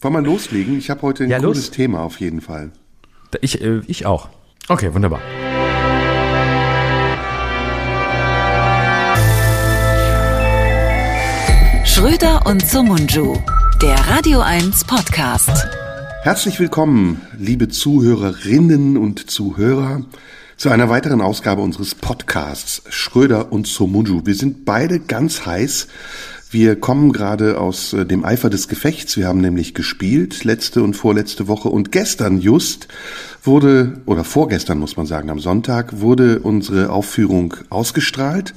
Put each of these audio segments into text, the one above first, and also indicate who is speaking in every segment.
Speaker 1: Wollen wir loslegen? Ich habe heute ein
Speaker 2: Ja,
Speaker 1: cooles
Speaker 2: los.
Speaker 1: Thema auf jeden Fall.
Speaker 2: Ich, äh, ich auch. Okay, wunderbar.
Speaker 3: Schröder und Sumunju, der Radio 1 Podcast.
Speaker 1: Herzlich willkommen, liebe Zuhörerinnen und Zuhörer, zu einer weiteren Ausgabe unseres Podcasts Schröder und Somunju. Wir sind beide ganz heiß. Wir kommen gerade aus äh, dem Eifer des Gefechts. Wir haben nämlich gespielt, letzte und vorletzte Woche. Und gestern just wurde, oder vorgestern muss man sagen, am Sonntag wurde unsere Aufführung ausgestrahlt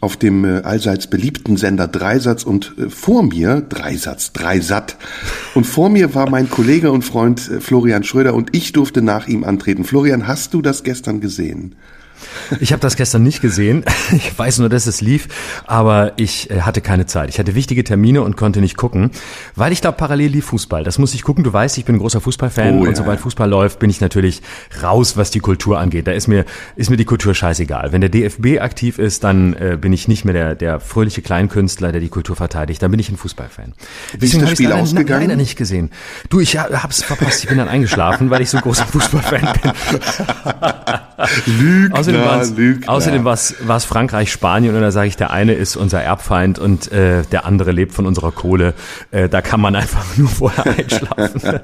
Speaker 1: auf dem äh, allseits beliebten Sender Dreisatz und äh, vor mir, Dreisatz, Dreisat, und vor mir war mein Kollege und Freund Florian Schröder und ich durfte nach ihm antreten. Florian, hast du das gestern gesehen?
Speaker 2: Ich habe das gestern nicht gesehen. Ich weiß nur, dass es lief, aber ich äh, hatte keine Zeit. Ich hatte wichtige Termine und konnte nicht gucken, weil ich glaube, parallel lief Fußball. Das muss ich gucken. Du weißt, ich bin ein großer Fußballfan
Speaker 1: Oh, ja,
Speaker 2: und sobald. Fußball läuft, bin ich natürlich raus, was die Kultur angeht. Da ist mir ist mir die Kultur scheißegal. Wenn der DFB aktiv ist, dann äh, bin ich nicht mehr der der fröhliche Kleinkünstler, der die Kultur verteidigt. Dann bin ich ein Fußballfan.
Speaker 1: Wie ist das Spiel ausgegangen?
Speaker 2: leider nicht gesehen. Du, ich ha- hab's verpasst. Ich bin dann eingeschlafen, weil ich so ein großer Fußballfan bin.
Speaker 1: Lügner,
Speaker 2: Außerdem war's,
Speaker 1: Lügner.
Speaker 2: außerdem war's, war's Frankreich, Spanien und da sage ich, der eine ist unser Erbfeind und äh, der andere lebt von unserer Kohle. Äh, da kann man einfach nur vorher einschlafen.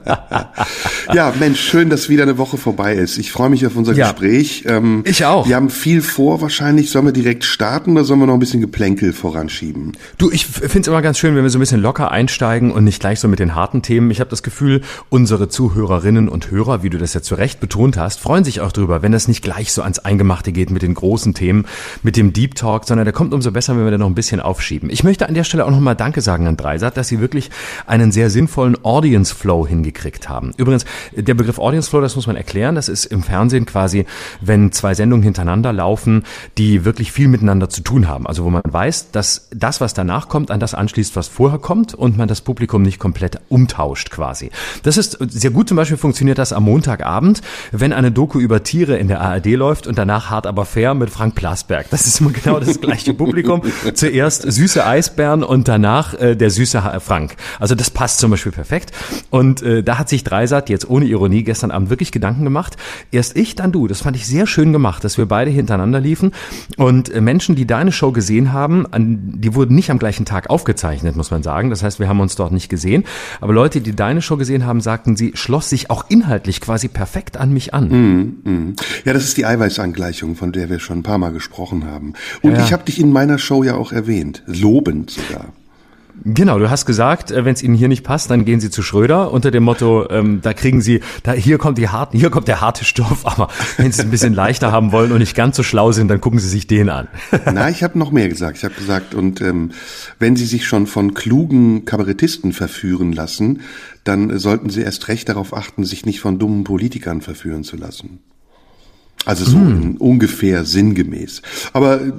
Speaker 1: Ja, Mensch, schön, dass wieder eine Woche vorbei ist. Ich freue mich auf unser
Speaker 2: Ja.
Speaker 1: Gespräch. Ähm,
Speaker 2: Ich auch.
Speaker 1: Wir haben viel vor wahrscheinlich. Sollen wir direkt starten oder sollen wir noch ein bisschen Geplänkel voranschieben?
Speaker 2: Du, ich finde es immer ganz schön, wenn wir so ein bisschen locker einsteigen und nicht gleich so mit den harten Themen. Ich habe das Gefühl, unsere Zuhörerinnen und Hörer, wie du das ja zu Recht betont hast, freuen sich auch drüber, wenn das nicht gleich so ans Eingemachte geht mit den großen Themen, mit dem Deep Talk, sondern der kommt umso besser, wenn wir da noch ein bisschen aufschieben. Ich möchte an der Stelle auch nochmal Danke sagen an Dreisat, dass sie wirklich einen sehr sinnvollen Audience Flow hingekriegt haben. Übrigens, der Begriff Audience Flow, das muss man erklären, das ist im Fernsehen quasi, wenn zwei Sendungen hintereinander laufen, die wirklich viel miteinander zu tun haben. Also wo man weiß, dass das, was danach kommt, an das anschließt, was vorher kommt und man das Publikum nicht komplett umtauscht quasi. Das ist sehr gut, zum Beispiel funktioniert das am Montagabend, wenn eine Doku über Tiere in der ARD läuft und danach hart aber fair mit Frank Plasberg. Das ist immer genau das gleiche Publikum. Zuerst süße Eisbären und danach äh, der süße Frank. Also das passt zum Beispiel perfekt. Und äh, da hat sich Dreisat jetzt ohne Ironie gestern Abend wirklich Gedanken gemacht. Erst ich, dann du. Das fand ich sehr schön gemacht, dass wir beide hintereinander liefen. Und äh, Menschen, die deine Show gesehen haben, an, die wurden nicht am gleichen Tag aufgezeichnet, muss man sagen. Das heißt, wir haben uns dort nicht gesehen. Aber Leute, die deine Show gesehen haben, sagten, sie schloss sich auch inhaltlich quasi perfekt an mich an.
Speaker 1: Ja, das ist die Eiweißangleichung, von der wir schon ein paar Mal gesprochen haben. Und
Speaker 2: Ja.
Speaker 1: ich habe dich in meiner Show ja auch erwähnt. Lobend sogar.
Speaker 2: Genau, du hast gesagt, wenn es Ihnen hier nicht passt, dann gehen Sie zu Schröder unter dem Motto, ähm, da kriegen Sie, da hier kommt die harten, hier kommt der harte Stoff, aber wenn Sie es ein bisschen leichter haben wollen und nicht ganz so schlau sind, dann gucken Sie sich den an.
Speaker 1: Na, ich habe noch mehr gesagt. Ich habe gesagt, und ähm, wenn Sie sich schon von klugen Kabarettisten verführen lassen, dann äh, sollten Sie erst recht darauf achten, sich nicht von dummen Politikern verführen zu lassen. Also so in ungefähr sinngemäß. Aber äh,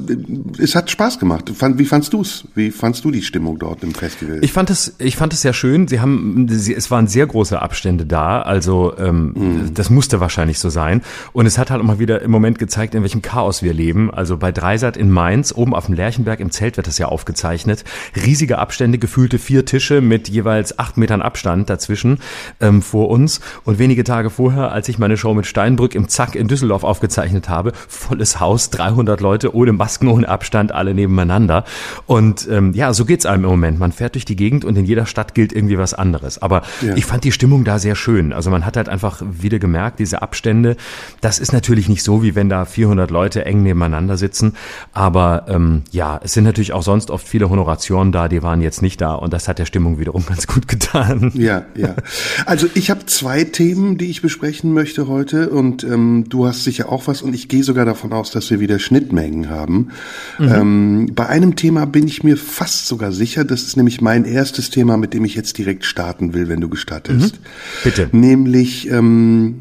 Speaker 1: es hat Spaß gemacht. Wie fandst du's? Wie fandst du die Stimmung dort im Festival?
Speaker 2: Ich fand es, ich fand es sehr schön. Sie haben, sie, es waren sehr große Abstände da, also ähm, das musste wahrscheinlich so sein. Und es hat halt auch mal wieder im Moment gezeigt, in welchem Chaos wir leben. Also bei Dreisat in Mainz, oben auf dem Lerchenberg im Zelt wird das ja aufgezeichnet. Riesige Abstände, gefühlte vier Tische mit jeweils acht Metern Abstand dazwischen ähm, vor uns. Und wenige Tage vorher, als ich meine Show mit Steinbrück im Zack in Düsseldorf aufgezeichnet habe, volles Haus, 300 Leute ohne Masken, ohne Abstand, alle nebeneinander. Und ähm, ja, so geht's einem im Moment. Man fährt durch die Gegend und in jeder Stadt gilt irgendwie was anderes. Aber
Speaker 1: Ja.
Speaker 2: ich fand die Stimmung da sehr schön. Also man hat halt einfach wieder gemerkt, diese Abstände, das ist natürlich nicht so, wie wenn da 400 Leute eng nebeneinander sitzen. Aber ähm, ja, es sind natürlich auch sonst oft viele Honorationen da, die waren jetzt nicht da. Und das hat der Stimmung wiederum ganz gut getan.
Speaker 1: Ja, ja. Also ich habe zwei Themen, die ich besprechen möchte heute und ähm, du hast sicher auch was und ich gehe sogar davon aus, dass wir wieder Schnittmengen haben. Ähm, bei einem Thema bin ich mir fast sogar sicher, das ist nämlich mein erstes Thema, mit dem ich jetzt direkt starten will, wenn du gestattest.
Speaker 2: Bitte.
Speaker 1: Nämlich ähm,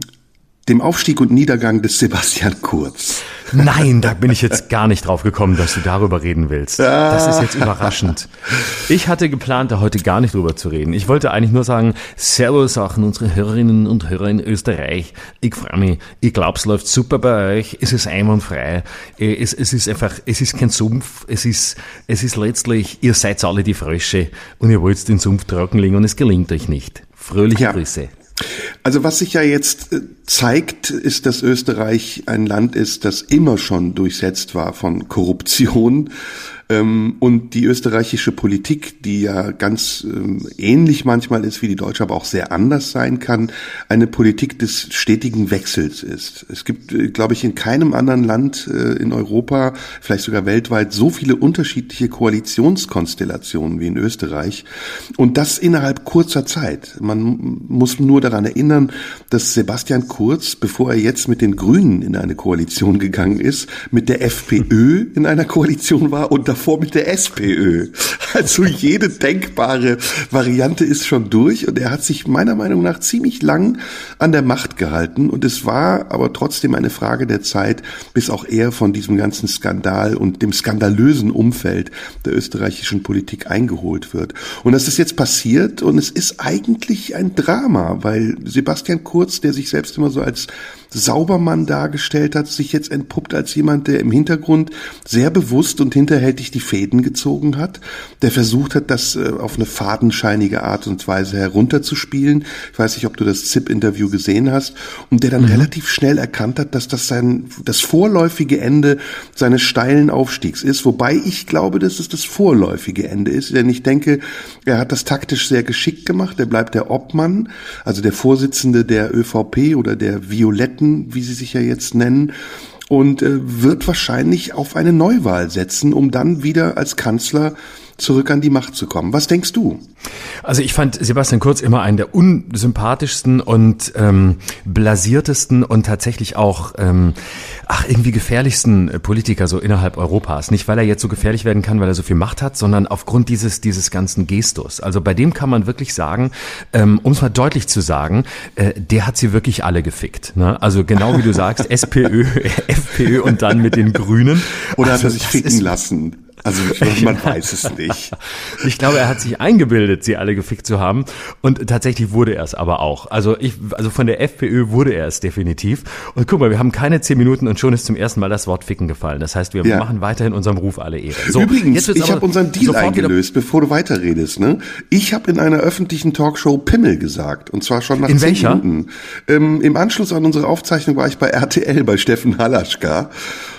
Speaker 1: dem Aufstieg und Niedergang des Sebastian Kurz.
Speaker 2: Nein, da bin ich jetzt gar nicht drauf gekommen, dass du darüber reden willst. Das ist jetzt überraschend. Ich hatte geplant, da heute gar nicht drüber zu reden. Ich wollte eigentlich nur sagen, Servus auch an unsere Hörerinnen und Hörer in Österreich. Ich freue mich. Ich glaube, es läuft super bei euch. Es ist einwandfrei. Äh, Es, es ist einfach, es ist kein Sumpf. Es ist, es ist letztlich, ihr seid alle die Frösche und ihr wollt den Sumpf trockenlegen und es gelingt euch nicht. Fröhliche ja. Grüße.
Speaker 1: Also was sich ja jetzt äh, zeigt, ist, dass Österreich ein Land ist, das immer schon durchsetzt war von Korruption und die österreichische Politik, die ja ganz ähm, ähnlich manchmal ist wie die deutsche, aber auch sehr anders sein kann, eine Politik des stetigen Wechsels ist. Es gibt, äh, glaube ich, in keinem anderen Land äh, in Europa, vielleicht sogar weltweit, so viele unterschiedliche Koalitionskonstellationen wie in Österreich. Und das innerhalb kurzer Zeit. Man muss nur daran erinnern, dass Sebastian Kurz, bevor er jetzt mit den Grünen in eine Koalition gegangen ist, mit der FPÖ in einer Koalition war und davor mit der SPÖ. Also jede denkbare Variante ist schon durch und er hat sich meiner Meinung nach ziemlich lang an der Macht gehalten und es war aber trotzdem eine Frage der Zeit, bis auch er von diesem ganzen Skandal und dem skandalösen Umfeld der österreichischen Politik eingeholt wird. Und das ist jetzt passiert und es ist eigentlich ein Drama, weil Sebastian Kurz, der sich selbst immer so als Saubermann dargestellt hat, sich jetzt entpuppt als jemand, der im Hintergrund sehr bewusst und hinterhältig die Fäden gezogen hat, der versucht hat, das äh, auf eine fadenscheinige Art und Weise herunterzuspielen. Ich weiß nicht, ob du das ZIP-Interview gesehen hast und der dann mhm. relativ schnell erkannt hat, dass das sein, das vorläufige Ende seines steilen Aufstiegs ist, wobei ich glaube, dass es das vorläufige Ende ist, denn ich denke, er hat das taktisch sehr geschickt gemacht, er bleibt der Obmann, also der Vorsitzende der ÖVP oder der Violetten, wie sie sich ja jetzt nennen, und äh, wird wahrscheinlich auf eine Neuwahl setzen, um dann wieder als Kanzler zurück an die Macht zu kommen. Was denkst du?
Speaker 2: Also ich fand Sebastian Kurz immer einen der unsympathischsten und ähm, blasiertesten und tatsächlich auch ähm, ach irgendwie gefährlichsten Politiker so innerhalb Europas. Nicht weil er jetzt so gefährlich werden kann, weil er so viel Macht hat, sondern aufgrund dieses dieses ganzen Gestus. Also bei dem kann man wirklich sagen, ähm, um es mal deutlich zu sagen, äh, der hat sie wirklich alle gefickt. Ne? Also genau wie du sagst, SPÖ, FPÖ und dann mit den Grünen.
Speaker 1: Oder also, hat er sich ficken lassen? Also man weiß es nicht.
Speaker 2: Ich glaube, er hat sich eingebildet, sie alle gefickt zu haben. Und tatsächlich wurde er es aber auch. Also ich, also von der FPÖ wurde er es definitiv. Und guck mal, wir haben keine zehn Minuten und schon ist zum ersten Mal das Wort Ficken gefallen. Das heißt, wir ja. machen weiterhin unserem Ruf alle Ehre.
Speaker 1: So, Übrigens, ich habe unseren Deal eingelöst, bevor du weiterredest. Ne? Ich habe in einer öffentlichen Talkshow Pimmel gesagt. Und zwar schon nach
Speaker 2: in zehn welcher? Minuten.
Speaker 1: Ähm, Im Anschluss an unsere Aufzeichnung war ich bei RTL bei Steffen Halaschka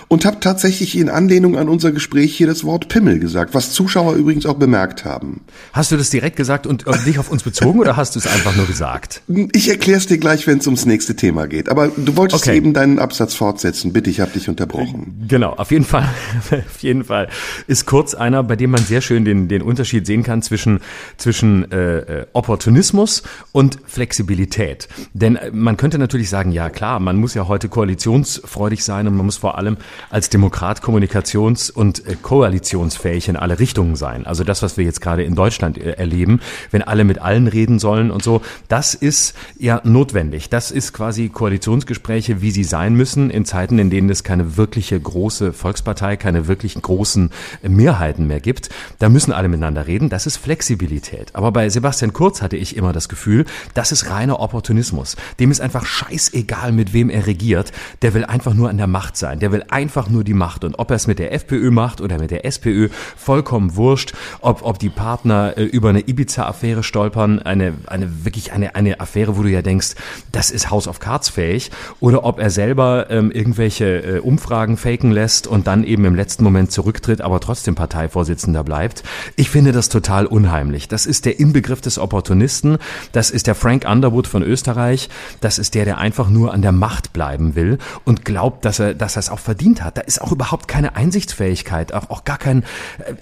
Speaker 1: und habe tatsächlich in Anlehnung an unser Gespräch hier das Wort Pimmel gesagt, was Zuschauer übrigens auch bemerkt haben.
Speaker 2: Hast du das direkt gesagt und äh, dich auf uns bezogen oder hast du es einfach nur gesagt?
Speaker 1: Ich erkläre es dir gleich, wenn es ums nächste Thema geht. Aber du wolltest okay. eben deinen Absatz fortsetzen. Bitte, ich habe dich unterbrochen.
Speaker 2: Genau, auf jeden Fall, auf jeden Fall ist Kurz einer, bei dem man sehr schön den, den Unterschied sehen kann zwischen, zwischen äh, äh Opportunismus und Flexibilität. Denn äh, man könnte natürlich sagen, ja klar, man muss ja heute koalitionsfreudig sein und man muss vor allem als Demokrat kommunikations- und äh, koalitionsfähig in alle Richtungen sein. Also das, was wir jetzt gerade in Deutschland äh, erleben, wenn alle mit allen reden sollen und so, das ist ja notwendig. Das ist quasi Koalitionsgespräche, wie sie sein müssen in Zeiten, in denen es keine wirkliche große Volkspartei, keine wirklich großen äh, Mehrheiten mehr gibt. Da müssen alle miteinander reden. Das ist Flexibilität. Aber bei Sebastian Kurz hatte ich immer das Gefühl, das ist reiner Opportunismus. Dem ist einfach scheißegal, mit wem er regiert. Der will einfach nur an der Macht sein. Der will einfach nur die Macht. Und ob er es mit der FPÖ macht oder mit der SPÖ, vollkommen wurscht. Ob, ob die Partner äh, über eine Ibiza-Affäre stolpern, eine, eine wirklich eine, eine Affäre, wo du ja denkst, das ist House of Cards fähig. Oder ob er selber ähm, irgendwelche äh, Umfragen faken lässt und dann eben im letzten Moment zurücktritt, aber trotzdem Parteivorsitzender bleibt. Ich finde das total unheimlich. Das ist der Inbegriff des Opportunisten. Das ist der Frank Underwood von Österreich. Das ist der, der einfach nur an der Macht bleiben will und glaubt, dass er, dass er es auch verdient verdient hat. Da ist auch überhaupt keine Einsichtsfähigkeit, auch, auch gar, kein,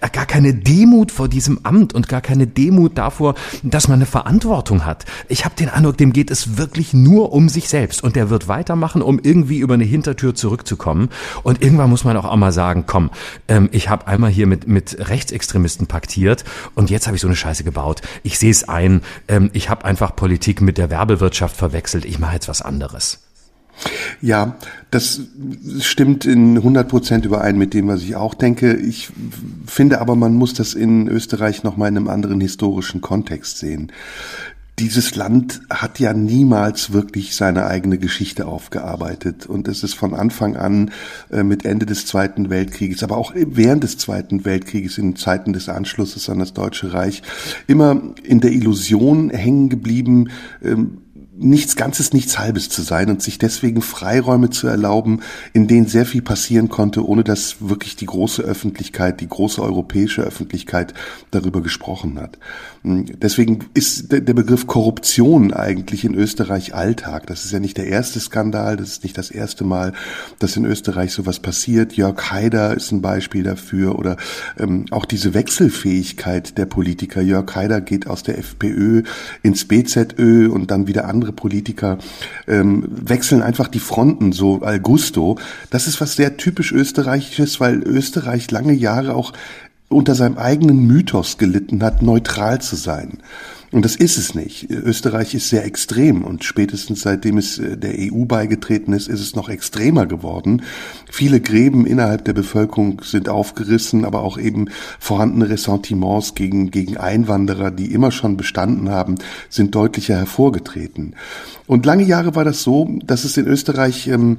Speaker 2: äh, gar keine Demut vor diesem Amt und gar keine Demut davor, dass man eine Verantwortung hat. Ich habe den Eindruck, dem geht es wirklich nur um sich selbst und der wird weitermachen, um irgendwie über eine Hintertür zurückzukommen. Und irgendwann muss man auch einmal sagen, komm, ähm, ich habe einmal hier mit, mit Rechtsextremisten paktiert und jetzt habe ich so eine Scheiße gebaut. Ich sehe es ein, ähm, ich habe einfach Politik mit der Werbewirtschaft verwechselt. Ich mache jetzt was anderes.
Speaker 1: Ja, das stimmt in 100 Prozent überein mit dem, was ich auch denke. Ich finde aber, man muss das in Österreich noch mal in einem anderen historischen Kontext sehen. dieses Land hat ja niemals wirklich seine eigene Geschichte aufgearbeitet. Und es ist von Anfang an äh, mit Ende des Zweiten Weltkrieges, aber auch während des Zweiten Weltkrieges, in Zeiten des Anschlusses an das Deutsche Reich, immer in der Illusion hängen geblieben, ähm, nichts Ganzes, nichts Halbes zu sein und sich deswegen Freiräume zu erlauben, in denen sehr viel passieren konnte, ohne dass wirklich die große Öffentlichkeit, die große europäische Öffentlichkeit darüber gesprochen hat. Hm, deswegen ist der Begriff Korruption eigentlich in Österreich Alltag. Das ist ja nicht der erste Skandal, das ist nicht das erste Mal, dass in Österreich sowas passiert. Jörg Haider ist ein Beispiel dafür oder ähm, auch diese Wechselfähigkeit der Politiker. Jörg Haider geht aus der FPÖ ins BZÖ und dann wieder andere Politiker ähm, wechseln einfach die Fronten so al gusto. Das ist was sehr typisch österreichisches, weil Österreich lange Jahre auch unter seinem eigenen Mythos gelitten hat, neutral zu sein. Und das ist es nicht. Österreich ist sehr extrem und spätestens seitdem es äh, der EU beigetreten ist, ist es noch extremer geworden. Viele Gräben innerhalb der Bevölkerung sind aufgerissen, aber auch eben vorhandene Ressentiments gegen, gegen Einwanderer, die immer schon bestanden haben, sind deutlicher hervorgetreten. Und lange Jahre war das so, dass es in Österreich ähm,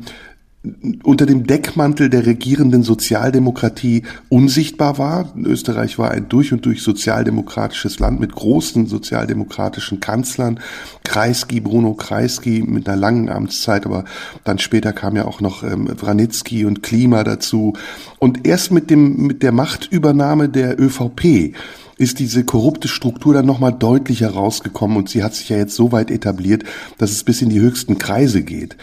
Speaker 1: unter dem Deckmantel der regierenden Sozialdemokratie unsichtbar war. Österreich war ein durch und durch sozialdemokratisches Land mit großen sozialdemokratischen Kanzlern. Kreisky, Bruno Kreisky mit einer langen Amtszeit, aber dann später kam ja auch noch ähm, Wranitzky und Klima dazu. Und erst mit dem, mit der Machtübernahme der ÖVP ist diese korrupte Struktur dann nochmal deutlich herausgekommen und sie hat sich ja jetzt so weit etabliert, dass es bis in die höchsten Kreise geht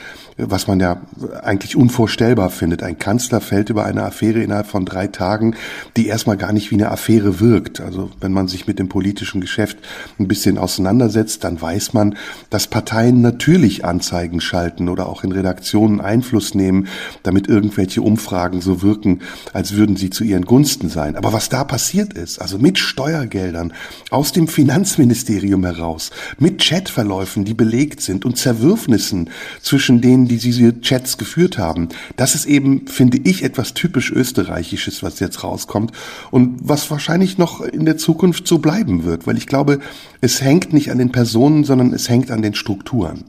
Speaker 1: was man ja eigentlich unvorstellbar findet. Ein Kanzler fällt über eine Affäre innerhalb von drei Tagen, die erstmal gar nicht wie eine Affäre wirkt. Also wenn man sich mit dem politischen Geschäft ein bisschen auseinandersetzt, dann weiß man, dass Parteien natürlich Anzeigen schalten oder auch in Redaktionen Einfluss nehmen, damit irgendwelche Umfragen so wirken, als würden sie zu ihren Gunsten sein. Aber was da passiert ist, also mit Steuergeldern aus dem Finanzministerium heraus, mit Chatverläufen, die belegt sind und Zerwürfnissen zwischen denen, die diese Chats geführt haben. Das ist eben, finde ich, etwas typisch Österreichisches, was jetzt rauskommt und was wahrscheinlich noch in der Zukunft so bleiben wird, weil ich glaube, es hängt nicht an den Personen, sondern es hängt an den Strukturen.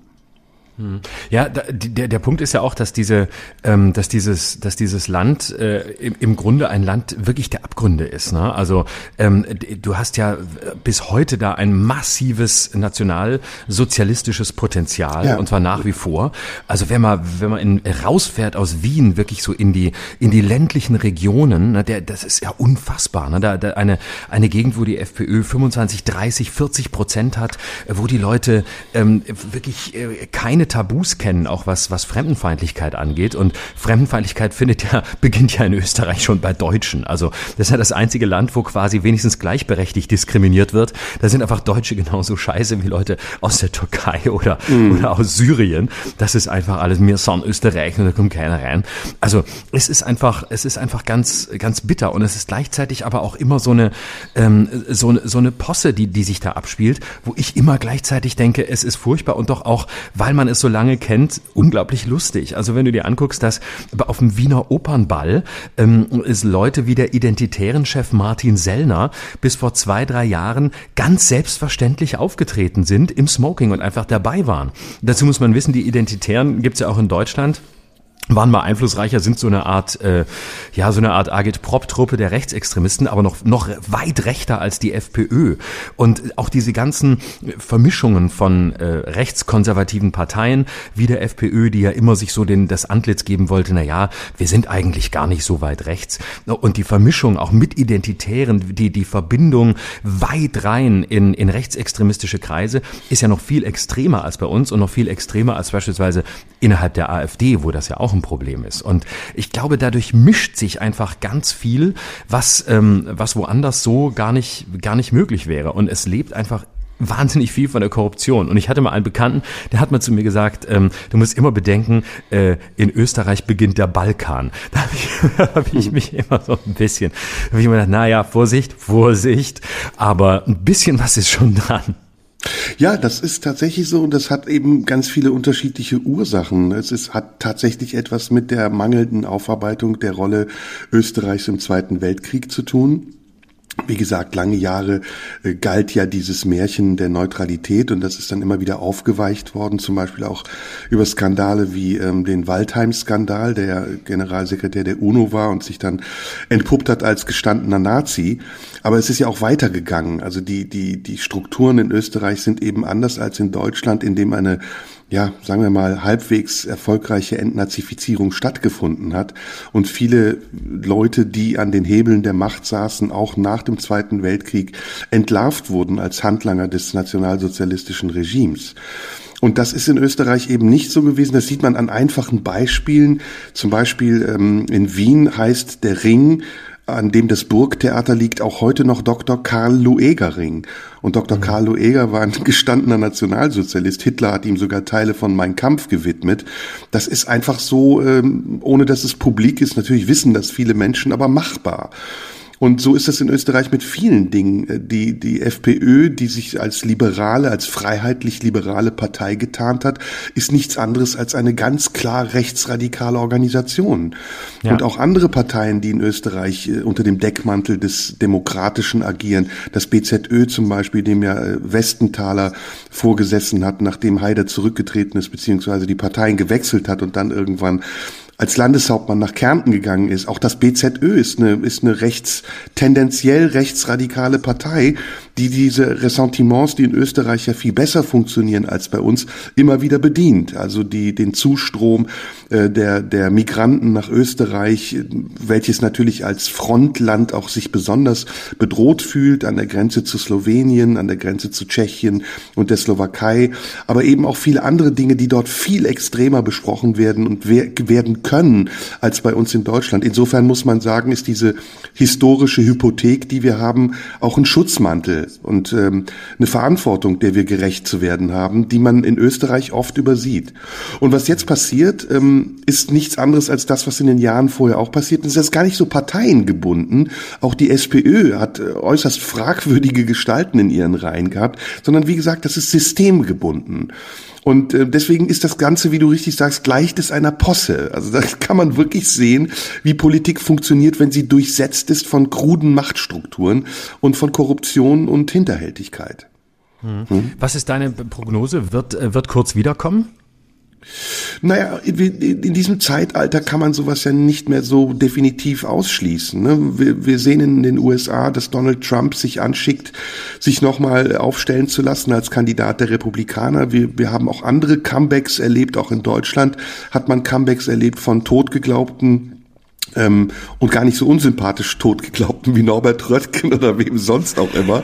Speaker 2: Ja, der, der Punkt ist ja auch, dass diese, ähm, dass dieses, dass dieses Land äh, im, im Grunde ein Land wirklich der Abgründe ist. Ne? Also ähm, du hast ja bis heute da ein massives nationalsozialistisches Potenzial ja. und zwar nach wie vor. Also wenn man wenn man in, rausfährt aus Wien wirklich so in die in die ländlichen Regionen, ne, der, das ist ja unfassbar. Ne? Da, da eine eine Gegend, wo die FPÖ 25, 30, 40 Prozent hat, wo die Leute ähm, wirklich äh, keine Tabus kennen, auch was, was Fremdenfeindlichkeit angeht. Und Fremdenfeindlichkeit findet ja, beginnt ja in Österreich schon bei Deutschen. Also das ist ja das einzige Land, wo quasi wenigstens gleichberechtigt diskriminiert wird. Da sind einfach Deutsche genauso scheiße wie Leute aus der Türkei oder, mm. oder aus Syrien. Das ist einfach alles, mir sind Österreich und da kommt keiner rein. Also es ist einfach, es ist einfach ganz, ganz bitter. Und es ist gleichzeitig aber auch immer so eine, ähm, so, so eine Posse, die, die sich da abspielt, wo ich immer gleichzeitig denke, es ist furchtbar und doch auch, weil man es so lange kennt, unglaublich lustig. Also wenn du dir anguckst, dass auf dem Wiener Opernball ähm, ist Leute wie der identitären Chef Martin Sellner bis vor zwei, drei Jahren ganz selbstverständlich aufgetreten sind im Smoking und einfach dabei waren. Dazu muss man wissen, die Identitären gibt's ja auch in Deutschland waren mal einflussreicher, sind so eine Art, äh, ja, so eine Art Agit-Prop-Truppe der Rechtsextremisten, aber noch, noch weit rechter als die FPÖ. Und auch diese ganzen Vermischungen von äh, rechtskonservativen Parteien wie der FPÖ, die ja immer sich so den, das Antlitz geben wollte, na ja, wir sind eigentlich gar nicht so weit rechts. Und die Vermischung auch mit Identitären, die, die Verbindung weit rein in, in rechtsextremistische Kreise ist ja noch viel extremer als bei uns und noch viel extremer als beispielsweise innerhalb der AfD, wo das ja auch ein Problem ist. Und ich glaube, dadurch mischt sich einfach ganz viel, was, ähm, was woanders so gar nicht, gar nicht möglich wäre. Und es lebt einfach wahnsinnig viel von der Korruption. Und ich hatte mal einen Bekannten, der hat mal zu mir gesagt, ähm, du musst immer bedenken, äh, in Österreich beginnt der Balkan. Da habe ich, hab ich mich immer so ein bisschen, da habe ich immer gedacht, naja, Vorsicht, Vorsicht, aber ein bisschen was ist schon dran.
Speaker 1: Ja, das ist tatsächlich so und das hat eben ganz viele unterschiedliche Ursachen. Es ist, hat tatsächlich etwas mit der mangelnden Aufarbeitung der Rolle Österreichs im Zweiten Weltkrieg zu tun. Wie gesagt, lange Jahre äh, galt ja dieses Märchen der Neutralität und das ist dann immer wieder aufgeweicht worden, zum Beispiel auch über Skandale wie ähm, den Waldheim-Skandal, der Generalsekretär der UNO war und sich dann entpuppt hat als gestandener Nazi. Aber es ist ja auch weitergegangen. Also die, die, die Strukturen in Österreich sind eben anders als in Deutschland, in dem eine ja, sagen wir mal, halbwegs erfolgreiche Entnazifizierung stattgefunden hat und viele Leute, die an den Hebeln der Macht saßen, auch nach dem Zweiten Weltkrieg entlarvt wurden als Handlanger des nationalsozialistischen Regimes. Und das ist in Österreich eben nicht so gewesen. Das sieht man an einfachen Beispielen. Zum Beispiel ähm, in Wien heißt der Ring an dem das Burgtheater liegt, auch heute noch Dr. Karl Lueger-Ring. Und Dr. Mhm. Karl Lueger war ein gestandener Nationalsozialist. Hitler hat ihm sogar Teile von Mein Kampf gewidmet. Das ist einfach so, ähm, ohne dass es publik ist. Natürlich wissen das viele Menschen, aber machbar. Und so ist es in Österreich mit vielen Dingen. Äh, die, die FPÖ, die sich als liberale, als freiheitlich-liberale Partei getarnt hat, ist nichts anderes als eine ganz klar rechtsradikale Organisation. Ja. Und auch andere Parteien, die in Österreich äh, unter dem Deckmantel des Demokratischen agieren, das BZÖ zum Beispiel, dem ja äh, Westenthaler vorgesessen hat, nachdem Haider zurückgetreten ist, beziehungsweise die Parteien gewechselt hat und dann irgendwann als Landeshauptmann nach Kärnten gegangen ist. Auch das BZÖ ist eine, ist eine rechts, tendenziell rechtsradikale Partei, die diese Ressentiments, die in Österreich ja viel besser funktionieren als bei uns, immer wieder bedient. Also die, den Zustrom äh, der, der Migranten nach Österreich, welches natürlich als Frontland auch sich besonders bedroht fühlt, an der Grenze zu Slowenien, an der Grenze zu Tschechien und der Slowakei, aber eben auch viele andere Dinge, die dort viel extremer besprochen werden und werden können als bei uns in Deutschland. Insofern muss man sagen, ist diese historische Hypothek, die wir haben, auch ein Schutzmantel und ähm, eine Verantwortung, der wir gerecht zu werden haben, die man in Österreich oft übersieht. Und was jetzt passiert, ähm, ist nichts anderes als das, was in den Jahren vorher auch passiert ist. Das ist gar nicht so parteiengebunden. Auch die SPÖ hat äh, äußerst fragwürdige Gestalten in ihren Reihen gehabt, sondern wie gesagt, das ist systemgebunden. Und äh, deswegen ist das Ganze, wie du richtig sagst, gleicht es einer Posse. Also da kann man wirklich sehen, wie Politik funktioniert, wenn sie durchsetzt ist von kruden Machtstrukturen und von Korruption und Hinterhältigkeit.
Speaker 2: Hm. Was ist deine Prognose? Wird, äh, wird Kurz wiederkommen?
Speaker 1: Naja, in diesem Zeitalter kann man sowas ja nicht mehr so definitiv ausschließen. Ne? Wir, sehen in den USA, dass Donald Trump sich anschickt, sich nochmal aufstellen zu lassen als Kandidat der Republikaner. Wir, wir haben auch andere Comebacks erlebt, auch in Deutschland hat man Comebacks erlebt von totgeglaubten ähm, und gar nicht so unsympathisch totgeglaubten wie Norbert Röttgen oder wem sonst auch immer,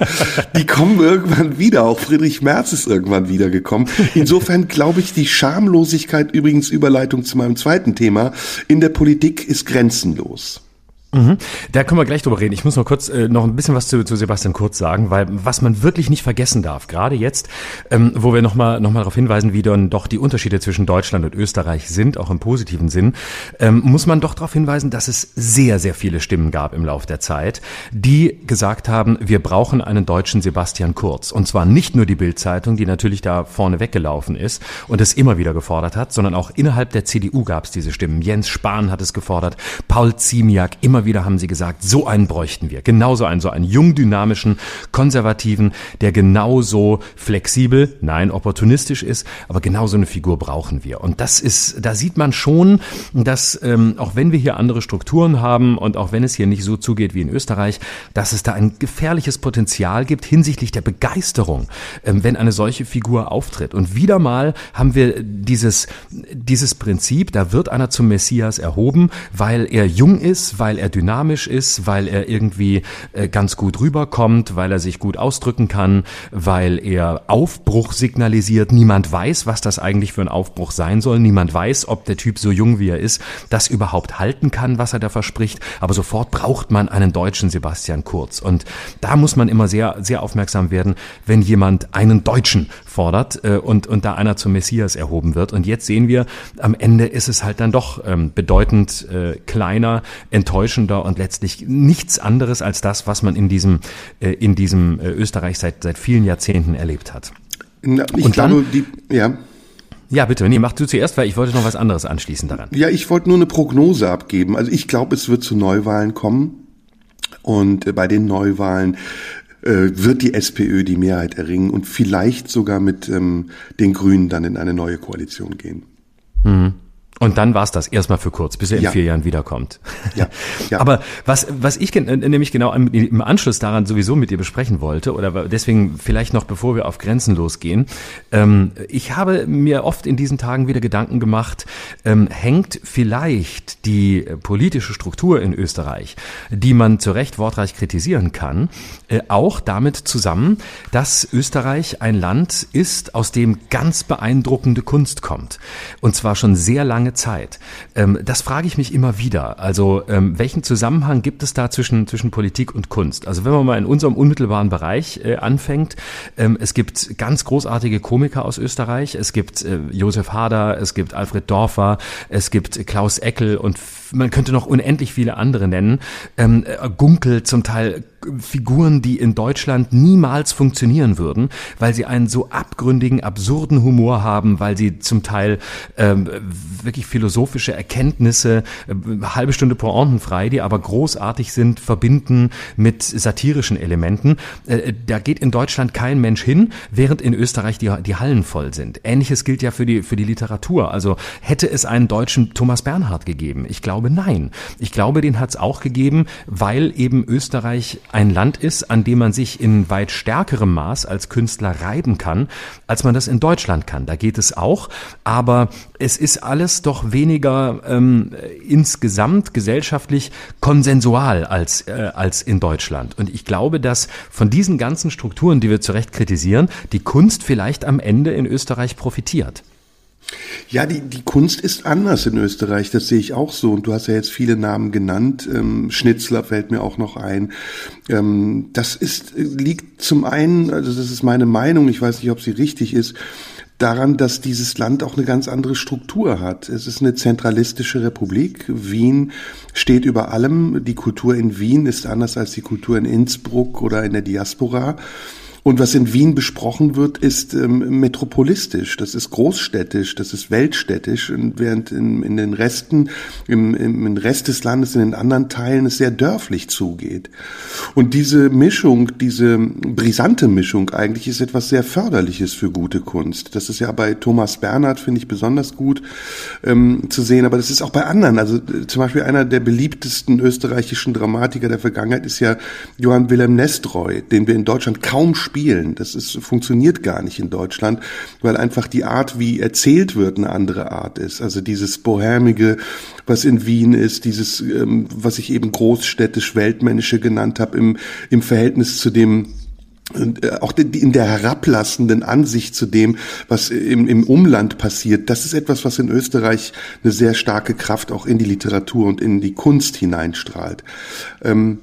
Speaker 1: die kommen irgendwann wieder. Auch Friedrich Merz ist irgendwann wiedergekommen. Insofern glaube ich, die Schamlosigkeit, übrigens Überleitung zu meinem zweiten Thema, in der Politik ist grenzenlos.
Speaker 2: Mhm. Da können wir gleich drüber reden. Ich muss noch kurz äh, noch ein bisschen was zu, zu Sebastian Kurz sagen, weil was man wirklich nicht vergessen darf, gerade jetzt, ähm, wo wir nochmal noch mal darauf hinweisen, wie dann doch die Unterschiede zwischen Deutschland und Österreich sind, auch im positiven Sinn, ähm, muss man doch darauf hinweisen, dass es sehr, sehr viele Stimmen gab im Lauf der Zeit, die gesagt haben, wir brauchen einen deutschen Sebastian Kurz. Und zwar nicht nur die Bildzeitung, die natürlich da vorne weggelaufen ist und es immer wieder gefordert hat, sondern auch innerhalb der CDU gab es diese Stimmen. Jens Spahn hat es gefordert, Paul Ziemiak, immer immer wieder haben sie gesagt, so einen bräuchten wir. Genauso einen, so einen jung dynamischen, konservativen, der genauso flexibel, nein, opportunistisch ist, aber genauso eine Figur brauchen wir. Und das ist, da sieht man schon, dass ähm, auch wenn wir hier andere Strukturen haben und auch wenn es hier nicht so zugeht wie in Österreich, dass es da ein gefährliches Potenzial gibt hinsichtlich der Begeisterung, ähm, wenn eine solche Figur auftritt. Und wieder mal haben wir dieses, dieses Prinzip, da wird einer zum Messias erhoben, weil er jung ist, weil er er dynamisch ist, weil er irgendwie äh, ganz gut rüberkommt, weil er sich gut ausdrücken kann, weil er Aufbruch signalisiert. Niemand weiß, was das eigentlich für ein Aufbruch sein soll. Niemand weiß, ob der Typ so jung wie er ist, das überhaupt halten kann, was er da verspricht. Aber sofort braucht man einen deutschen Sebastian Kurz. Und da muss man immer sehr, sehr aufmerksam werden, wenn jemand einen Deutschen fordert äh, und, und da einer zum Messias erhoben wird. Und jetzt sehen wir, am Ende ist es halt dann doch ähm, bedeutend äh, kleiner, enttäuschend enttäuschender und letztlich nichts anderes als das, was man in diesem, äh, in diesem äh, Österreich seit, seit vielen Jahrzehnten erlebt hat.
Speaker 1: Na, ich und glaube, dann, die, ja.
Speaker 2: Ja, bitte, nee, mach du zuerst, weil ich wollte noch was anderes anschließen daran.
Speaker 1: Ja, ich wollte nur eine Prognose abgeben. Also ich glaube, es wird zu Neuwahlen kommen. Und bei den Neuwahlen äh, wird die SPÖ die Mehrheit erringen und vielleicht sogar mit ähm, den Grünen dann in eine neue Koalition gehen.
Speaker 2: Mhm. Und dann war's das erstmal für kurz, bis er in ja. vier Jahren wiederkommt. Ja. ja. Aber was, was ich äh, nämlich genau im Anschluss daran sowieso mit dir besprechen wollte, oder deswegen vielleicht noch bevor wir auf Grenzen losgehen, ähm, ich habe mir oft in diesen Tagen wieder Gedanken gemacht, ähm, hängt vielleicht die politische Struktur in Österreich, die man zu Recht wortreich kritisieren kann, äh, auch damit zusammen, dass Österreich ein Land ist, aus dem ganz beeindruckende Kunst kommt. Und zwar schon sehr lange lange Zeit. Ähm, das frage ich mich immer wieder. Also ähm, welchen Zusammenhang gibt es da zwischen, zwischen Politik und Kunst? Also wenn man mal in unserem unmittelbaren Bereich äh, anfängt, ähm, es gibt ganz großartige Komiker aus Österreich. Es gibt äh, Josef Hader, es gibt Alfred Dorfer, es gibt Klaus Eckel und man könnte noch unendlich viele andere nennen. Ähm, äh, Gunkel zum Teil Figuren, die in Deutschland niemals funktionieren würden, weil sie einen so abgründigen, absurden Humor haben, weil sie zum Teil ähm, wirklich philosophische Erkenntnisse, äh, halbe Stunde pointenfrei, die aber großartig sind, verbinden mit satirischen Elementen. Äh, da geht in Deutschland kein Mensch hin, während in Österreich die, die Hallen voll sind. Ähnliches gilt ja für die, für die Literatur. Also hätte es einen deutschen Thomas Bernhard gegeben? Ich glaube nein. Ich glaube, den hat es auch gegeben, weil eben Österreich ein Land ist, an dem man sich in weit stärkerem Maß als Künstler reiben kann, als man das in Deutschland kann. Da geht es auch, aber es ist alles doch weniger ähm, insgesamt gesellschaftlich konsensual als, äh, als in Deutschland. Und ich glaube, dass von diesen ganzen Strukturen, die wir zu Recht kritisieren, die Kunst vielleicht am Ende in Österreich profitiert.
Speaker 1: Ja, die, die Kunst ist anders in Österreich, das sehe ich auch so. Und du hast ja jetzt viele Namen genannt. Ähm, Schnitzler fällt mir auch noch ein. Ähm, das ist, liegt zum einen, also das ist meine Meinung, ich weiß nicht, ob sie richtig ist, daran, dass dieses Land auch eine ganz andere Struktur hat. Es ist eine zentralistische Republik. Wien steht über allem. Die Kultur in Wien ist anders als die Kultur in Innsbruck oder in der Diaspora. Und was in Wien besprochen wird, ist ähm, metropolistisch, das ist großstädtisch, das ist weltstädtisch, und während in, in den Resten, im, im Rest des Landes, in den anderen Teilen es sehr dörflich zugeht. Und diese Mischung, diese brisante Mischung eigentlich ist etwas sehr Förderliches für gute Kunst. Das ist ja bei Thomas Bernhard, finde ich, besonders gut ähm, zu sehen, aber das ist auch bei anderen. Also äh, zum Beispiel einer der beliebtesten österreichischen Dramatiker der Vergangenheit ist ja Johann Wilhelm Nestroy, den wir in Deutschland kaum spielen. Das ist, funktioniert gar nicht in Deutschland, weil einfach die Art, wie erzählt wird, eine andere Art ist. Also dieses Bohämige, was in Wien ist, dieses, ähm, was ich eben großstädtisch weltmännische genannt habe, im, im Verhältnis zu dem äh, auch in der herablassenden Ansicht zu dem, was im, im Umland passiert, das ist etwas, was in Österreich eine sehr starke Kraft auch in die Literatur und in die Kunst hineinstrahlt. Ähm,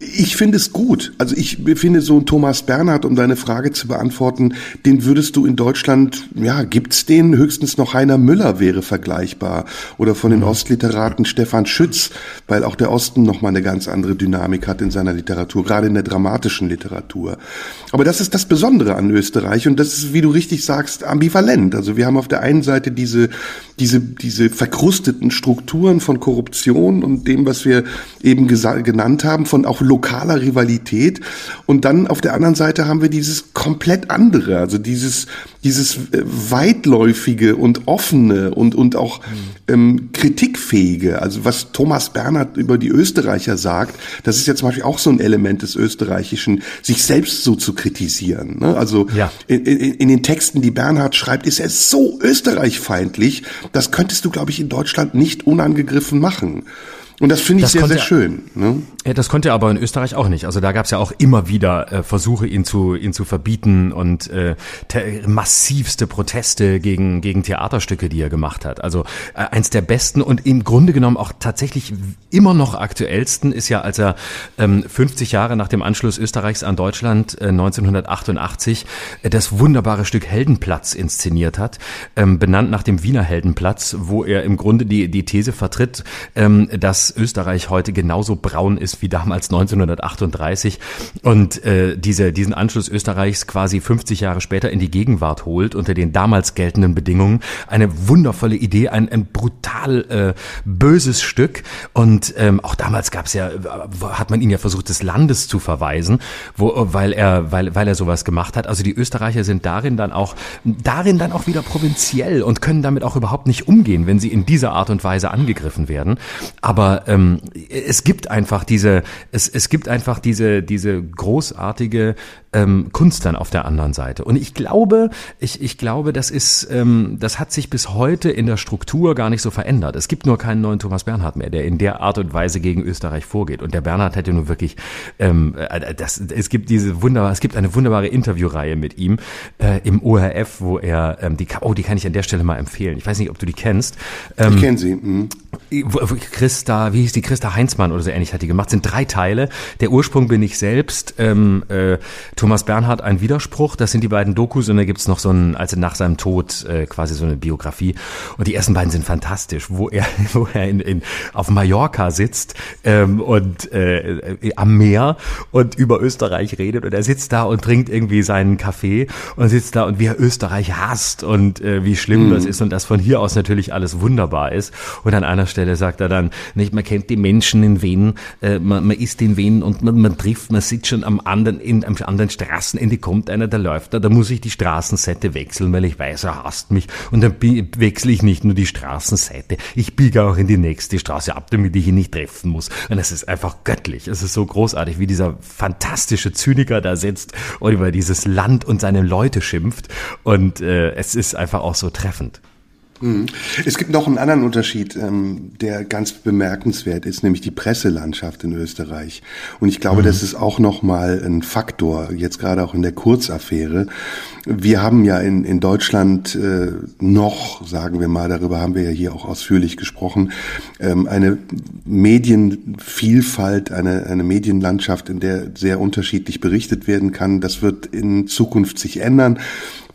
Speaker 1: ich finde es gut. Also ich finde so ein Thomas Bernhard, um deine Frage zu beantworten, den würdest du in Deutschland, ja, gibt's den? Höchstens noch Heiner Müller wäre vergleichbar. Oder von den mhm. Ostliteraten Stefan Schütz, weil auch der Osten nochmal eine ganz andere Dynamik hat in seiner Literatur, gerade in der dramatischen Literatur. Aber das ist das Besondere an Österreich und das ist, wie du richtig sagst, ambivalent. Also wir haben auf der einen Seite diese, diese, diese verkrusteten Strukturen von Korruption und dem, was wir eben genannt haben, von auch lokaler Rivalität. Und dann auf der anderen Seite haben wir dieses komplett andere, also dieses, dieses äh, weitläufige und offene und, und auch ähm, kritikfähige. Also was Thomas Bernhard über die Österreicher sagt, das ist ja zum Beispiel auch so ein Element des Österreichischen, sich selbst so zu kritisieren. Ne? Also ja. in, in, in den Texten, die Bernhard schreibt, ist er so österreichfeindlich, das könntest du, glaube ich, in Deutschland nicht unangegriffen machen. Und das finde ich das sehr, sehr schön. Ne?
Speaker 2: Ja, das konnte er aber in Österreich auch nicht. Also da gab es ja auch immer wieder äh, Versuche, ihn zu, ihn zu verbieten und äh, massivste Proteste gegen, gegen Theaterstücke, die er gemacht hat. Also äh, eins der besten und im Grunde genommen auch tatsächlich immer noch aktuellsten ist ja, als er ähm, 50 Jahre nach dem Anschluss Österreichs an Deutschland äh, 1988 äh, das wunderbare Stück Heldenplatz inszeniert hat, ähm, benannt nach dem Wiener Heldenplatz, wo er im Grunde die, die These vertritt, ähm, dass Österreich heute genauso braun ist wie damals 1938 und äh, diese, diesen Anschluss Österreichs quasi 50 Jahre später in die Gegenwart holt unter den damals geltenden Bedingungen. Eine wundervolle Idee, ein, ein brutal äh, böses Stück und ähm, auch damals gab es ja, hat man ihn ja versucht, des Landes zu verweisen, wo, weil er, weil, weil er sowas gemacht hat. Also die Österreicher sind darin dann auch, darin dann auch wieder provinziell und können damit auch überhaupt nicht umgehen, wenn sie in dieser Art und Weise angegriffen werden. Aber ähm, es gibt einfach diese, es, es gibt einfach diese, diese großartige ähm, Kunst dann auf der anderen Seite. Und ich glaube, ich, ich glaube, das ist, ähm, das hat sich bis heute in der Struktur gar nicht so verändert. Es gibt nur keinen neuen Thomas Bernhard mehr, der in der Art und Weise gegen Österreich vorgeht. Und der Bernhard hätte nur wirklich, ähm, äh, das, es gibt diese wunderbar, es gibt eine wunderbare Interviewreihe mit ihm äh, im ORF, wo er ähm, die, oh, die kann ich an der Stelle mal empfehlen. Ich weiß nicht, ob du die kennst.
Speaker 1: Ähm, ich kenne sie. Mhm.
Speaker 2: Christa, wie hieß die Christa Heinzmann oder so ähnlich hat die gemacht. Sind drei Teile. Der Ursprung bin ich selbst. Ähm, äh, Thomas Bernhard ein Widerspruch. Das sind die beiden Dokus und da gibt's noch so ein, also nach seinem Tod äh, quasi so eine Biografie. Und die ersten beiden sind fantastisch, wo er, wo er in, in, auf Mallorca sitzt ähm, und äh, am Meer und über Österreich redet und er sitzt da und trinkt irgendwie seinen Kaffee und sitzt da und wie er Österreich hasst und äh, wie schlimm mhm. das ist und dass von hier aus natürlich alles wunderbar ist. Und an einer Stelle sagt er dann, nicht, man kennt die Menschen in Wien, äh, man, man ist in Wien und man, man trifft, man sitzt schon am anderen, in, am anderen Straßenende kommt einer, der läuft da, da muss ich die Straßenseite wechseln, weil ich weiß, er hasst mich. Und dann wechsle ich nicht nur die Straßenseite, ich biege auch in die nächste Straße ab, damit ich ihn nicht treffen muss. Und es ist einfach göttlich. Es ist so großartig, wie dieser fantastische Zyniker da sitzt und über dieses Land und seine Leute schimpft. Und äh, es ist einfach auch so treffend.
Speaker 1: Mhm. Es gibt noch einen anderen Unterschied, ähm, der ganz bemerkenswert ist, nämlich die Presselandschaft in Österreich. Und ich glaube, mhm. das ist auch nochmal ein Faktor, jetzt gerade auch in der Kurzaffäre. Wir haben ja in, in Deutschland äh, noch, sagen wir mal, darüber haben wir ja hier auch ausführlich gesprochen, ähm, eine Medienvielfalt, eine, eine Medienlandschaft, in der sehr unterschiedlich berichtet werden kann. Das wird in Zukunft sich ändern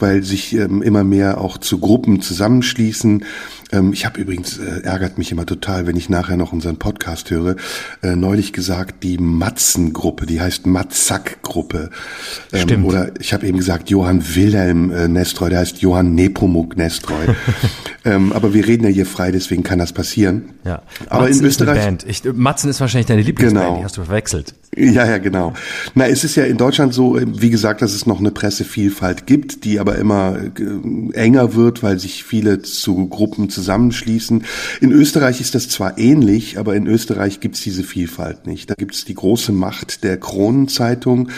Speaker 1: weil sich ähm, immer mehr auch zu Gruppen zusammenschließen. Ähm, ich habe übrigens, äh, ärgert mich immer total, wenn ich nachher noch unseren Podcast höre, äh, neulich gesagt, die Matzen-Gruppe, die heißt Matzak-Gruppe. Ähm,
Speaker 2: Stimmt.
Speaker 1: Oder ich habe eben gesagt, Johann Wilhelm äh, Nestroy, der heißt Johann Nepomuk Nestroy. ähm, aber wir reden ja hier frei, deswegen kann das passieren.
Speaker 2: Ja. Aber Matzen in Österreich. Ich, Matzen ist wahrscheinlich deine Lieblingsband, genau. die hast du verwechselt.
Speaker 1: Ja, ja, genau. Na, es ist ja in Deutschland so, äh, wie gesagt, dass es noch eine Pressevielfalt gibt, die aber immer äh, enger wird, weil sich viele zu Gruppen zusammenschließen. In Österreich ist das zwar ähnlich, aber in Österreich gibt's diese Vielfalt nicht. Da gibt's die große Macht der Kronenzeitung,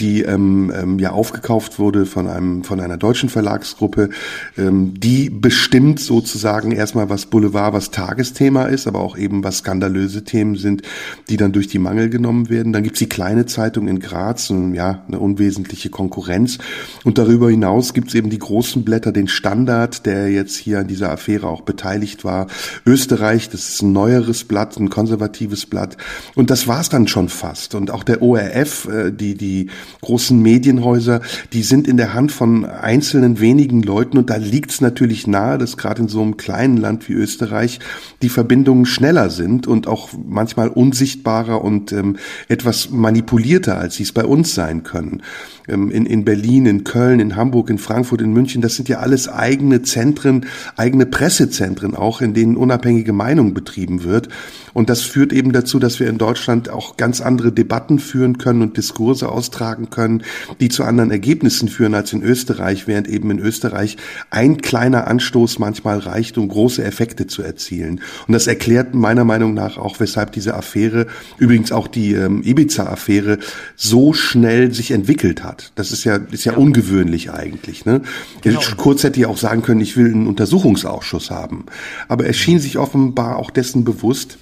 Speaker 1: die ähm, ähm, ja aufgekauft wurde von einem von einer deutschen Verlagsgruppe, ähm, die bestimmt sozusagen erstmal was Boulevard, was Tagesthema ist, aber auch eben was skandalöse Themen sind, die dann durch die Mangel genommen werden. Dann gibt's die kleine Zeitung in Graz, und, ja eine unwesentliche Konkurrenz. Und darüber hinaus gibt's eben die großen Blätter, den Standard, der jetzt hier an dieser Affäre auch beteiligt war. Österreich, das ist ein neueres Blatt, ein konservatives Blatt. Und das war's dann schon fast. Und auch der ORF, äh, die die großen Medienhäuser, die sind in der Hand von einzelnen wenigen Leuten und da liegt es natürlich nahe, dass gerade in so einem kleinen Land wie Österreich die Verbindungen schneller sind und auch manchmal unsichtbarer und ähm, etwas manipulierter, als sie es bei uns sein können. Ähm, in, in Berlin, in Köln, in Hamburg, in Frankfurt, in München, das sind ja alles eigene Zentren, eigene Pressezentren auch, in denen unabhängige Meinung betrieben wird. Und das führt eben dazu, dass wir in Deutschland auch ganz andere Debatten führen können und Diskurse austragen können, die zu anderen Ergebnissen führen als in Österreich, während eben in Österreich ein kleiner Anstoß manchmal reicht, um große Effekte zu erzielen. Und das erklärt meiner Meinung nach auch, weshalb diese Affäre, übrigens auch die ähm, Ibiza-Affäre, so schnell sich entwickelt hat. Das ist ja, ist ja, ja. ungewöhnlich eigentlich. Ne? Genau. Kurz hätte ich auch sagen können, ich will einen Untersuchungsausschuss haben. Aber er schien sich offenbar auch dessen bewusst,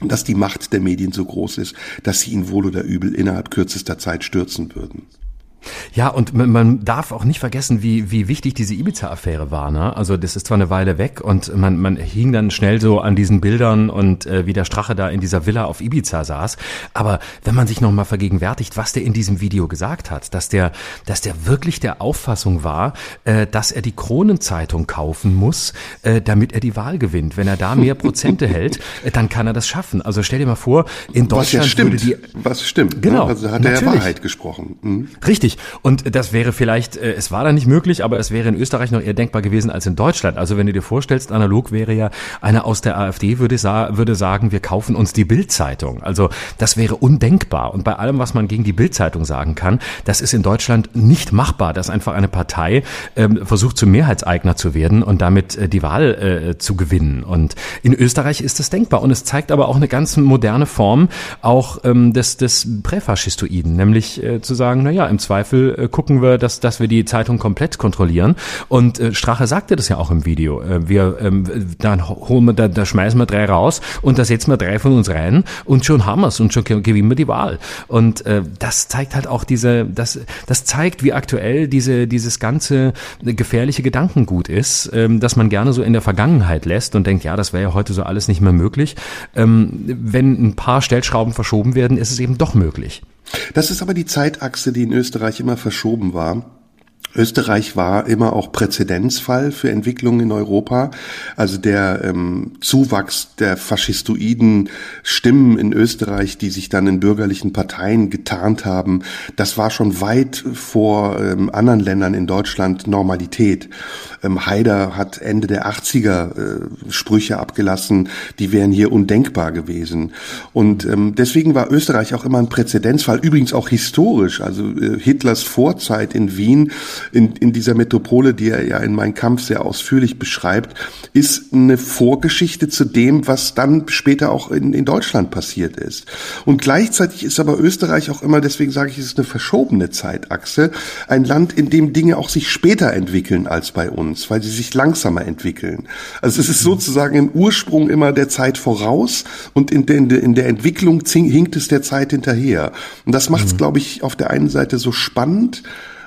Speaker 1: dass die Macht der Medien so groß ist, dass sie ihn wohl oder übel innerhalb kürzester Zeit stürzen würden.
Speaker 2: Ja, und man, man darf auch nicht vergessen, wie, wie wichtig diese Ibiza-Affäre war. Ne? Also das ist zwar eine Weile weg und man, man hing dann schnell so an diesen Bildern und äh, wie der Strache da in dieser Villa auf Ibiza saß. Aber wenn man sich nochmal vergegenwärtigt, was der in diesem Video gesagt hat, dass der, dass der wirklich der Auffassung war, äh, dass er die Kronenzeitung kaufen muss, äh, damit er die Wahl gewinnt. Wenn er da mehr Prozente hält, äh, dann kann er das schaffen. Also stell dir mal vor, in Deutschland
Speaker 1: was ja stimmt,
Speaker 2: würde die...
Speaker 1: Was stimmt. Ne?
Speaker 2: Genau.
Speaker 1: Ne? Also hat er ja Wahrheit gesprochen.
Speaker 2: Mhm. Richtig. Richtig. Und das wäre vielleicht, äh, es war da nicht möglich, aber es wäre in Österreich noch eher denkbar gewesen als in Deutschland. Also wenn du dir vorstellst, analog wäre ja einer aus der AfD würde, sa würde sagen, wir kaufen uns die Bildzeitung. Also das wäre undenkbar. Und bei allem, was man gegen die Bildzeitung sagen kann, das ist in Deutschland nicht machbar, dass einfach eine Partei ähm, versucht, zum Mehrheitseigner zu werden und damit äh, die Wahl äh, zu gewinnen. Und in Österreich ist es denkbar. Und es zeigt aber auch eine ganz moderne Form auch ähm, des, des Präfaschistoiden, nämlich äh, zu sagen, na ja, im Zweifel Zweifel äh, gucken wir, dass, dass wir die Zeitung komplett kontrollieren. Und äh, Strache sagte das ja auch im Video. Äh, wir, ähm, dann holen wir, da, da schmeißen wir drei raus und da setzen wir drei von uns rein und schon haben wir es und schon gewinnen wir die Wahl. Und äh, das zeigt halt auch diese, das, das zeigt, wie aktuell diese, dieses ganze gefährliche Gedankengut ist, ähm, dass man gerne so in der Vergangenheit lässt und denkt, ja, das wäre ja heute so alles nicht mehr möglich. Ähm, wenn ein paar Stellschrauben verschoben werden, ist es eben doch möglich.
Speaker 1: Das ist aber die Zeitachse, die in Österreich immer verschoben war. Österreich war immer auch Präzedenzfall für Entwicklungen in Europa. Also der ähm, Zuwachs der faschistoiden Stimmen in Österreich, die sich dann in bürgerlichen Parteien getarnt haben, das war schon weit vor ähm, anderen Ländern in Deutschland Normalität. Ähm, Haider hat Ende der 80er äh, Sprüche abgelassen, die wären hier undenkbar gewesen. Und ähm, deswegen war Österreich auch immer ein Präzedenzfall, übrigens auch historisch. Also äh, Hitlers Vorzeit in Wien in, in dieser Metropole, die er ja in Mein Kampf sehr ausführlich beschreibt, ist eine Vorgeschichte zu dem, was dann später auch in, in Deutschland passiert ist. Und gleichzeitig ist aber Österreich auch immer, deswegen sage ich, es ist eine verschobene Zeitachse, ein Land, in dem Dinge auch sich später entwickeln als bei uns, weil sie sich langsamer entwickeln. Also es ist sozusagen im Ursprung immer der Zeit voraus und in der, in der Entwicklung hinkt es der Zeit hinterher. Und das macht es, mhm. glaube ich, auf der einen Seite so spannend,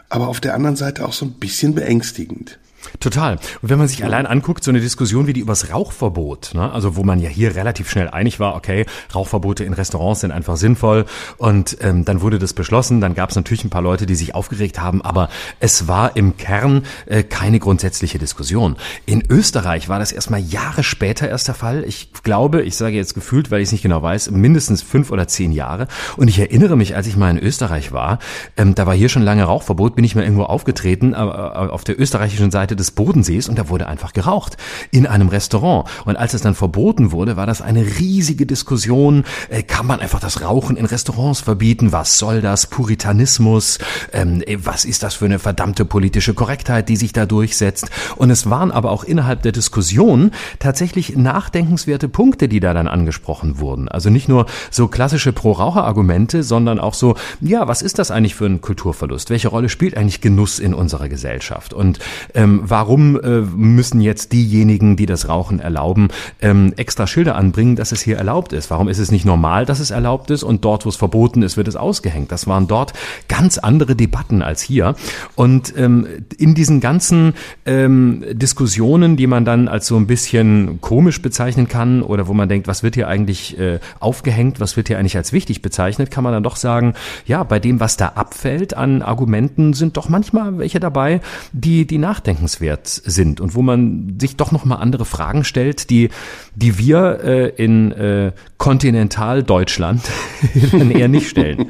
Speaker 1: aber auf der anderen Seite auch so ein bisschen beängstigend.
Speaker 2: Total. Und wenn man sich allein anguckt, so eine Diskussion wie die übers Rauchverbot, ne? also wo man ja hier relativ schnell einig war, okay, Rauchverbote in Restaurants sind einfach sinnvoll und ähm, dann wurde das beschlossen, dann gab es natürlich ein paar Leute, die sich aufgeregt haben, aber es war im Kern äh, keine grundsätzliche Diskussion. In Österreich war das erstmal Jahre später erst der Fall. Ich glaube, ich sage jetzt gefühlt, weil ich es nicht genau weiß, mindestens fünf oder zehn Jahre. Und ich erinnere mich, als ich mal in Österreich war, ähm, da war hier schon lange Rauchverbot, bin ich mal irgendwo aufgetreten, äh, auf der österreichischen Seite des des Bodensees und da wurde einfach geraucht in einem Restaurant. Und als es dann verboten wurde, war das eine riesige Diskussion. Äh, kann man einfach das Rauchen in Restaurants verbieten? Was soll das? Puritanismus? Ähm, äh, was ist das für eine verdammte politische Korrektheit, die sich da durchsetzt? Und es waren aber auch innerhalb der Diskussion tatsächlich nachdenkenswerte Punkte, die da dann angesprochen wurden. Also nicht nur so klassische Pro-Raucher-Argumente, sondern auch so, ja, was ist das eigentlich für ein Kulturverlust? Welche Rolle spielt eigentlich Genuss in unserer Gesellschaft? Und ähm, warum äh, müssen jetzt diejenigen, die das Rauchen erlauben, ähm, extra Schilder anbringen, dass es hier erlaubt ist? Warum ist es nicht normal, dass es erlaubt ist und dort, wo es verboten ist, wird es ausgehängt? Das waren dort ganz andere Debatten als hier. Und ähm, in diesen ganzen ähm, Diskussionen, die man dann als so ein bisschen komisch bezeichnen kann oder wo man denkt, was wird hier eigentlich äh, aufgehängt, was wird hier eigentlich als wichtig bezeichnet, kann man dann doch sagen, ja, bei dem, was da abfällt an Argumenten, sind doch manchmal welche dabei, die, die nachdenkenswert wert sind und wo man sich doch noch mal andere Fragen stellt, die die wir äh, in äh, Kontinentaldeutschland dann eher nicht stellen.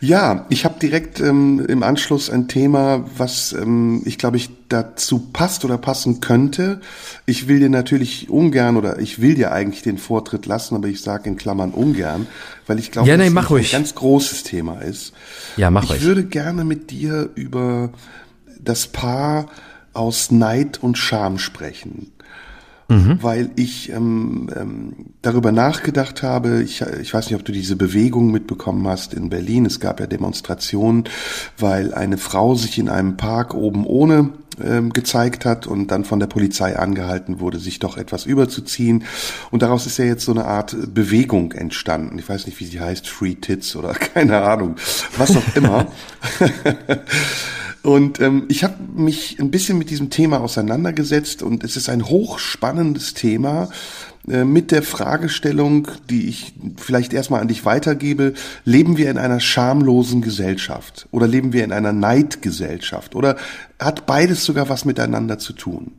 Speaker 1: Ja, ich habe direkt ähm, im Anschluss ein Thema, was ähm, ich glaube ich dazu passt oder passen könnte. Ich will dir natürlich ungern oder ich will dir eigentlich den Vortritt lassen, aber ich sage in Klammern ungern, weil ich glaube,
Speaker 2: ja, nee,
Speaker 1: dass
Speaker 2: es
Speaker 1: ein ganz großes Thema ist.
Speaker 2: Ja, mach
Speaker 1: ich
Speaker 2: ruhig.
Speaker 1: Ich würde gerne mit dir über das Paar aus Neid und Scham sprechen. Mhm. Weil ich ähm, ähm, darüber nachgedacht habe, ich, ich weiß nicht, ob du diese Bewegung mitbekommen hast in Berlin. Es gab ja Demonstrationen, weil eine Frau sich in einem Park oben ohne ähm, gezeigt hat und dann von der Polizei angehalten wurde, sich doch etwas überzuziehen. Und daraus ist ja jetzt so eine Art Bewegung entstanden. Ich weiß nicht, wie sie heißt, Free Tits oder keine Ahnung, was auch immer. Und ähm, ich habe mich ein bisschen mit diesem Thema auseinandergesetzt und es ist ein hochspannendes Thema äh, mit der Fragestellung, die ich vielleicht erstmal an dich weitergebe, leben wir in einer schamlosen Gesellschaft oder leben wir in einer Neidgesellschaft oder hat beides sogar was miteinander zu tun?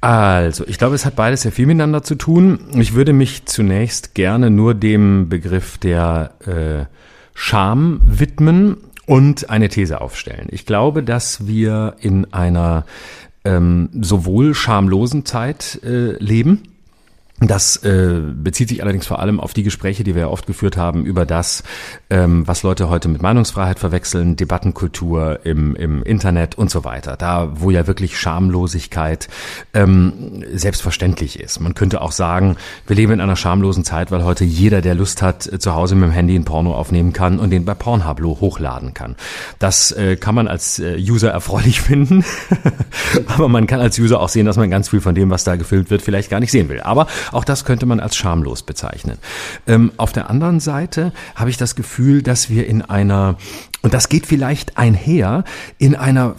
Speaker 2: Also, ich glaube, es hat beides sehr viel miteinander zu tun. Ich würde mich zunächst gerne nur dem Begriff der äh, Scham widmen und eine These aufstellen. Ich glaube, dass wir in einer ähm, sowohl schamlosen Zeit äh, leben, das äh, bezieht sich allerdings vor allem auf die Gespräche, die wir ja oft geführt haben, über das, ähm, was Leute heute mit Meinungsfreiheit verwechseln, Debattenkultur im, im Internet und so weiter. Da, wo ja wirklich Schamlosigkeit ähm, selbstverständlich ist. Man könnte auch sagen, wir leben in einer schamlosen Zeit, weil heute jeder, der Lust hat, zu Hause mit dem Handy ein Porno aufnehmen kann und den bei Pornhub hochladen kann. Das äh, kann man als äh, User erfreulich finden, aber man kann als User auch sehen, dass man ganz viel von dem, was da gefilmt wird, vielleicht gar nicht sehen will. Aber auch das könnte man als schamlos bezeichnen. Ähm, auf der anderen Seite habe ich das Gefühl, dass wir in einer, und das geht vielleicht einher, in einer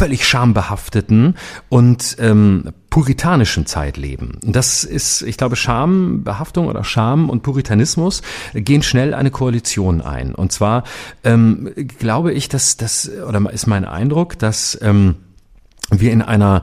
Speaker 2: völlig schambehafteten und ähm, puritanischen Zeit leben. Das ist, ich glaube, Schambehaftung oder Scham und Puritanismus gehen schnell eine Koalition ein. Und zwar ähm, glaube ich, dass das, oder ist mein Eindruck, dass ähm, wir in einer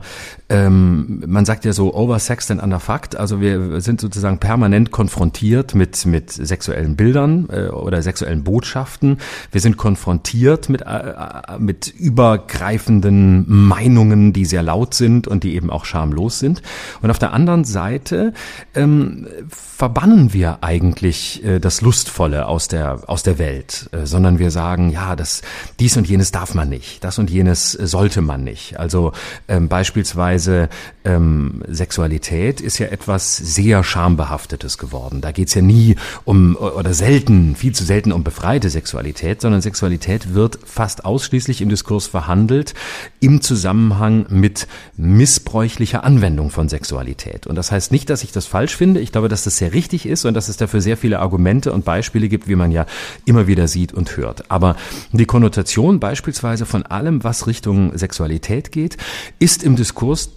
Speaker 2: ähm, man sagt ja so oversexed and underfucked, also wir sind sozusagen permanent konfrontiert mit mit sexuellen Bildern äh, oder sexuellen Botschaften. Wir sind konfrontiert mit äh, äh, mit übergreifenden Meinungen, die sehr laut sind und die eben auch schamlos sind. Und auf der anderen Seite ähm, verbannen wir eigentlich äh, das Lustvolle aus der aus der Welt, äh, sondern wir sagen, ja, das dies und jenes darf man nicht, das und jenes sollte man nicht. Also ähm, beispielsweise ähm, Sexualität ist ja etwas sehr schambehaftetes geworden. Da geht's ja nie um oder selten, viel zu selten um befreite Sexualität, sondern Sexualität wird fast ausschließlich im Diskurs verhandelt im Zusammenhang mit missbräuchlicher Anwendung von Sexualität. Und das heißt nicht, dass ich das falsch finde. Ich glaube, dass das sehr richtig ist und dass es dafür sehr viele Argumente und Beispiele gibt, wie man ja immer wieder sieht und hört. Aber die Konnotation beispielsweise von allem, was Richtung Sexualität geht, ist im Diskurs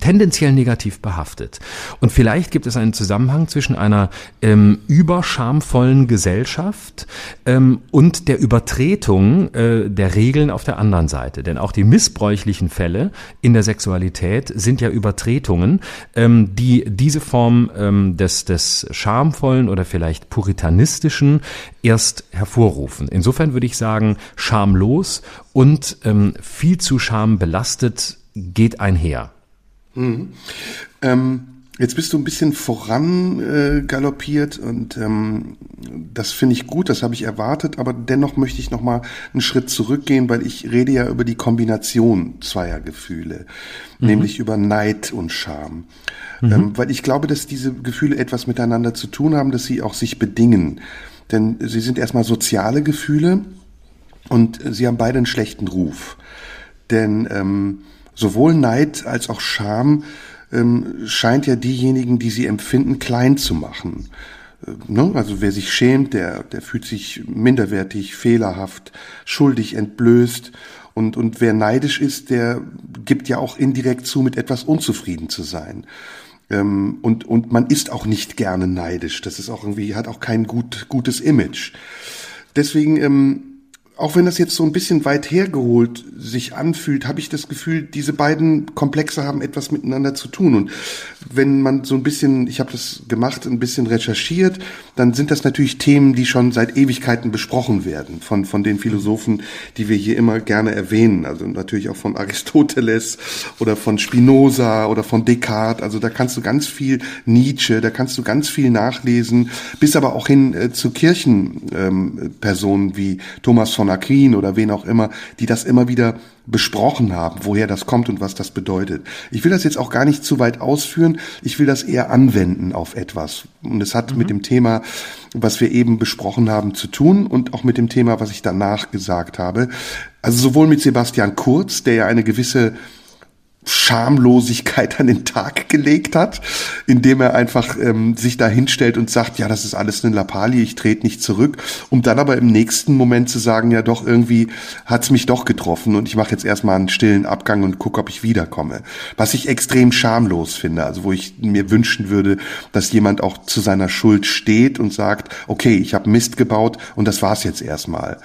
Speaker 2: tendenziell negativ behaftet. Und vielleicht gibt es einen Zusammenhang zwischen einer ähm, überschamvollen Gesellschaft ähm, und der Übertretung äh, der Regeln auf der anderen Seite. Denn auch die missbräuchlichen Fälle in der Sexualität sind ja Übertretungen, ähm, die diese Form ähm, des, des schamvollen oder vielleicht puritanistischen erst hervorrufen. Insofern würde ich sagen, schamlos und ähm, viel zu schambelastet geht einher.
Speaker 1: Mhm. Ähm, jetzt bist du ein bisschen voran äh, galoppiert und ähm, das finde ich gut, das habe ich erwartet, aber dennoch möchte ich noch mal einen Schritt zurückgehen, weil ich rede ja über die Kombination zweier Gefühle, mhm. nämlich über Neid und Scham. Mhm. Ähm, weil ich glaube, dass diese Gefühle etwas miteinander zu tun haben, dass sie auch sich bedingen. Denn sie sind erstmal soziale Gefühle und sie haben beide einen schlechten Ruf. Denn ähm, sowohl Neid als auch Scham ähm, scheint ja diejenigen, die sie empfinden, klein zu machen. Äh, ne? Also wer sich schämt, der, der fühlt sich minderwertig, fehlerhaft, schuldig, entblößt. Und, und wer neidisch ist, der gibt ja auch indirekt zu, mit etwas unzufrieden zu sein. Ähm, und, und man ist auch nicht gerne neidisch. Das ist auch irgendwie, hat auch kein gut, gutes Image. Deswegen ähm, auch wenn das jetzt so ein bisschen weit hergeholt sich anfühlt, habe ich das Gefühl, diese beiden Komplexe haben etwas miteinander zu tun. Und wenn man so ein bisschen, ich habe das gemacht, ein bisschen recherchiert, dann sind das natürlich Themen, die schon seit Ewigkeiten besprochen werden von, von den Philosophen, die wir hier immer gerne erwähnen. Also natürlich auch von Aristoteles oder von Spinoza oder von Descartes. Also da kannst du ganz viel Nietzsche, da kannst du ganz viel nachlesen, bis aber auch hin äh, zu Kirchenpersonen ähm, wie Thomas von von Aquin oder wen auch immer, die das immer wieder besprochen haben, woher das kommt und was das bedeutet. Ich will das jetzt auch gar nicht zu weit ausführen, ich will das eher anwenden auf etwas. Und es hat mhm. mit dem Thema, was wir eben besprochen haben, zu tun und auch mit dem Thema, was ich danach gesagt habe. Also sowohl mit Sebastian Kurz, der ja eine gewisse Schamlosigkeit an den Tag gelegt hat, indem er einfach ähm, sich da hinstellt und sagt, ja, das ist alles eine Lappalie, ich trete nicht zurück, um dann aber im nächsten Moment zu sagen, ja doch, irgendwie hat's mich doch getroffen und ich mache jetzt erstmal einen stillen Abgang und gucke, ob ich wiederkomme. Was ich extrem schamlos finde, also wo ich mir wünschen würde, dass jemand auch zu seiner Schuld steht und sagt, okay, ich habe Mist gebaut und das war's jetzt erstmal.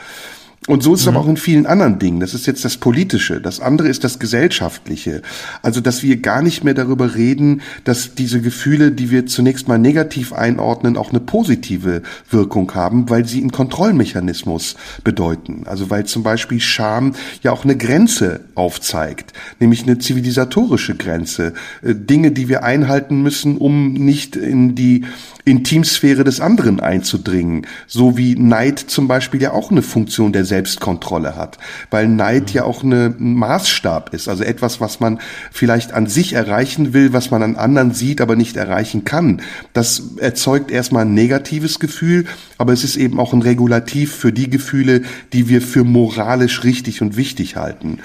Speaker 1: Und so ist es mhm. aber auch in vielen anderen Dingen. Das ist jetzt das Politische. Das andere ist das Gesellschaftliche. Also, dass wir gar nicht mehr darüber reden, dass diese Gefühle, die wir zunächst mal negativ einordnen, auch eine positive Wirkung haben, weil sie einen Kontrollmechanismus bedeuten. Also, weil zum Beispiel Scham ja auch eine Grenze aufzeigt, nämlich eine zivilisatorische Grenze. Äh, Dinge, die wir einhalten müssen, um nicht in die Intimsphäre des anderen einzudringen. So wie Neid zum Beispiel ja auch eine Funktion der Selbstkontrolle hat. Weil Neid ja auch eine Maßstab ist. Also etwas, was man vielleicht an sich erreichen will, was man an anderen sieht, aber nicht erreichen kann. Das erzeugt erstmal ein negatives Gefühl, aber es ist eben auch ein Regulativ für die Gefühle, die wir für moralisch richtig und wichtig halten.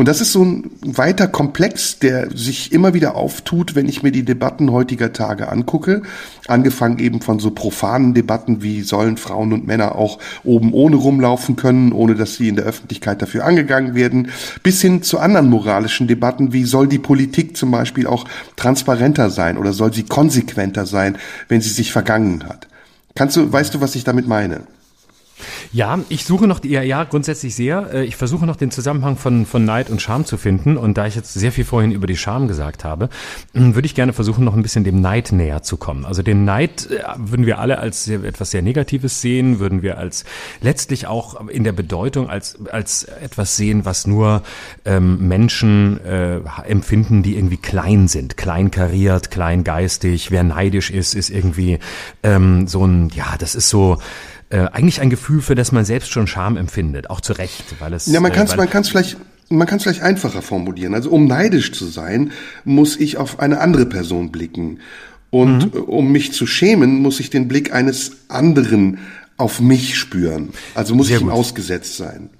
Speaker 1: Und das ist so ein weiter Komplex, der sich immer wieder auftut, wenn ich mir die Debatten heutiger Tage angucke. Angefangen eben von so profanen Debatten wie sollen Frauen und Männer auch oben ohne rumlaufen können, ohne dass sie in der Öffentlichkeit dafür angegangen werden, bis hin zu anderen moralischen Debatten wie soll die Politik zum Beispiel auch transparenter sein oder soll sie konsequenter sein, wenn sie sich vergangen hat. Kannst du, weißt du, was ich damit meine?
Speaker 2: Ja, ich suche noch, ja, ja, grundsätzlich sehr. Äh, ich versuche noch den Zusammenhang von, von Neid und Scham zu finden. Und da ich jetzt sehr viel vorhin über die Scham gesagt habe, hm, würde ich gerne versuchen, noch ein bisschen dem Neid näher zu kommen. Also den Neid äh, würden wir alle als etwas sehr Negatives sehen, würden wir als letztlich auch in der Bedeutung als, als etwas sehen, was nur ähm, Menschen äh, empfinden, die irgendwie klein sind, kleinkariert, kleingeistig. Wer neidisch ist, ist irgendwie ähm, so ein, ja, das ist so, äh, eigentlich ein Gefühl, für das man selbst schon Scham empfindet, auch zu Recht, weil es.
Speaker 1: Ja, man kann es, äh, man kann es vielleicht man kann es vielleicht einfacher formulieren. Also um neidisch zu sein, muss ich auf eine andere Person blicken. Und mhm. um mich zu schämen, muss ich den Blick eines anderen auf mich spüren. Also muss Sehr ich ihm gut. ausgesetzt sein.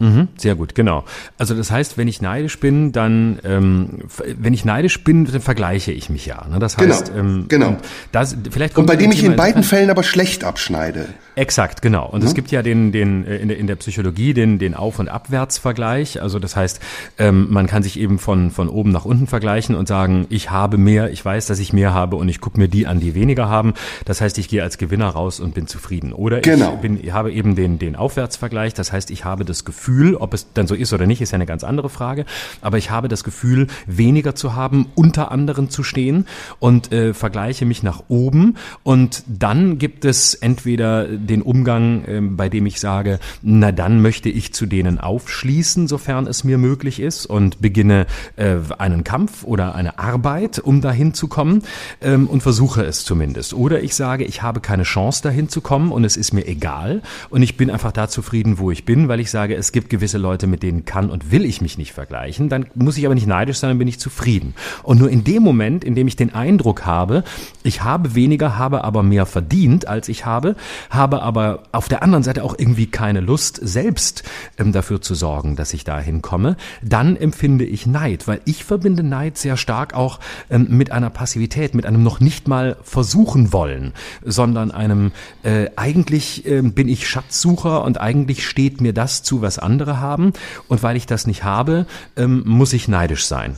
Speaker 2: Mhm, sehr gut, genau. Also das heißt, wenn ich neidisch bin, dann, ähm, wenn ich neidisch bin, dann vergleiche ich mich ja. Ne? Das
Speaker 1: heißt, genau, ähm, genau. Das, vielleicht und bei dem ich in beiden Fällen aber schlecht abschneide.
Speaker 2: Exakt, genau. Und mhm. es gibt ja den, den äh, in der, in der Psychologie den, den Auf- und Abwärtsvergleich. Also das heißt, ähm, man kann sich eben von, von oben nach unten vergleichen und sagen, ich habe mehr, ich weiß, dass ich mehr habe und ich gucke mir die an, die weniger haben. Das heißt, ich gehe als Gewinner raus und bin zufrieden. Oder genau. ich bin, ich habe eben den, den Aufwärtsvergleich. Das heißt, ich habe das Gefühl, ob es dann so ist oder nicht, ist ja eine ganz andere Frage. Aber ich habe das Gefühl, weniger zu haben, unter anderen zu stehen und äh, vergleiche mich nach oben. Und dann gibt es entweder den Umgang, ähm, bei dem ich sage, na dann möchte ich zu denen aufschließen, sofern es mir möglich ist und beginne äh, einen Kampf oder eine Arbeit, um dahin zu kommen ähm, und versuche es zumindest. Oder ich sage, ich habe keine Chance dahin zu kommen und es ist mir egal und ich bin einfach da zufrieden, wo ich bin, weil ich sage, es gibt gewisse Leute, mit denen kann und will ich mich nicht vergleichen. Dann muss ich aber nicht neidisch sein, dann bin ich zufrieden. Und nur in dem Moment, in dem ich den Eindruck habe, ich habe weniger, habe aber mehr verdient, als ich habe, habe aber auf der anderen Seite auch irgendwie keine Lust, selbst ähm, dafür zu sorgen, dass ich da hinkomme, dann empfinde ich Neid, weil ich verbinde Neid sehr stark auch ähm, mit einer Passivität, mit einem noch nicht mal versuchen wollen, sondern einem äh, eigentlich äh, bin ich Schatzsucher und eigentlich steht mir das zu, was andere haben und weil ich das nicht habe, ähm, muss ich neidisch sein.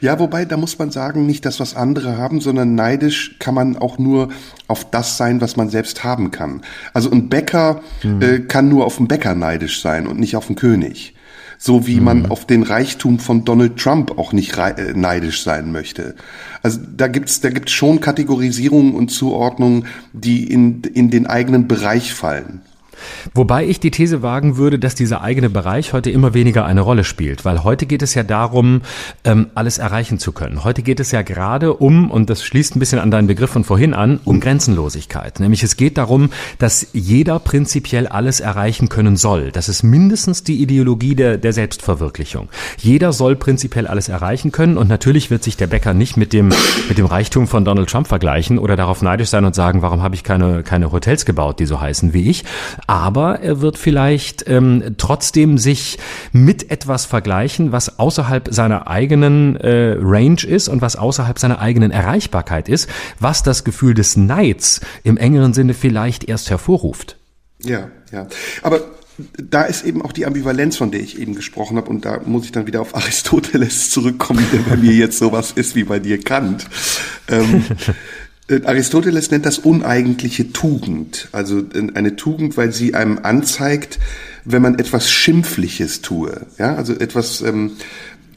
Speaker 1: Ja, wobei, da muss man sagen, nicht das, was andere haben, sondern neidisch kann man auch nur auf das sein, was man selbst haben kann. Also ein Bäcker mhm. äh, kann nur auf den Bäcker neidisch sein und nicht auf den König. So wie mhm. man auf den Reichtum von Donald Trump auch nicht äh, neidisch sein möchte. Also da gibt's da gibt's schon Kategorisierungen und Zuordnungen, die in, in den eigenen Bereich fallen.
Speaker 2: Wobei ich die These wagen würde, dass dieser eigene Bereich heute immer weniger eine Rolle spielt, weil heute geht es ja darum, ähm, alles erreichen zu können. Heute geht es ja gerade um, und das schließt ein bisschen an deinen Begriff von vorhin an, um Grenzenlosigkeit. Nämlich es geht darum, dass jeder prinzipiell alles erreichen können soll. Das ist mindestens die Ideologie der, der Selbstverwirklichung. Jeder soll prinzipiell alles erreichen können und natürlich wird sich der Bäcker nicht mit dem, mit dem Reichtum von Donald Trump vergleichen oder darauf neidisch sein und sagen, warum habe ich keine, keine Hotels gebaut, die so heißen wie ich. Er wird vielleicht ähm, trotzdem sich mit etwas vergleichen, was außerhalb seiner eigenen äh, Range ist und was außerhalb seiner eigenen Erreichbarkeit ist, was das Gefühl des Neids im engeren Sinne vielleicht erst hervorruft.
Speaker 1: Ja, ja. Aber da ist eben auch die Ambivalenz, von der ich eben gesprochen habe, und da muss ich dann wieder auf Aristoteles zurückkommen, der bei mir jetzt sowas ist wie bei dir Kant. Ähm, äh, Aristoteles nennt das uneigentliche Tugend. Also äh, eine Tugend, weil sie einem anzeigt, wenn man etwas Schimpfliches tue. Ja, also etwas, ähm,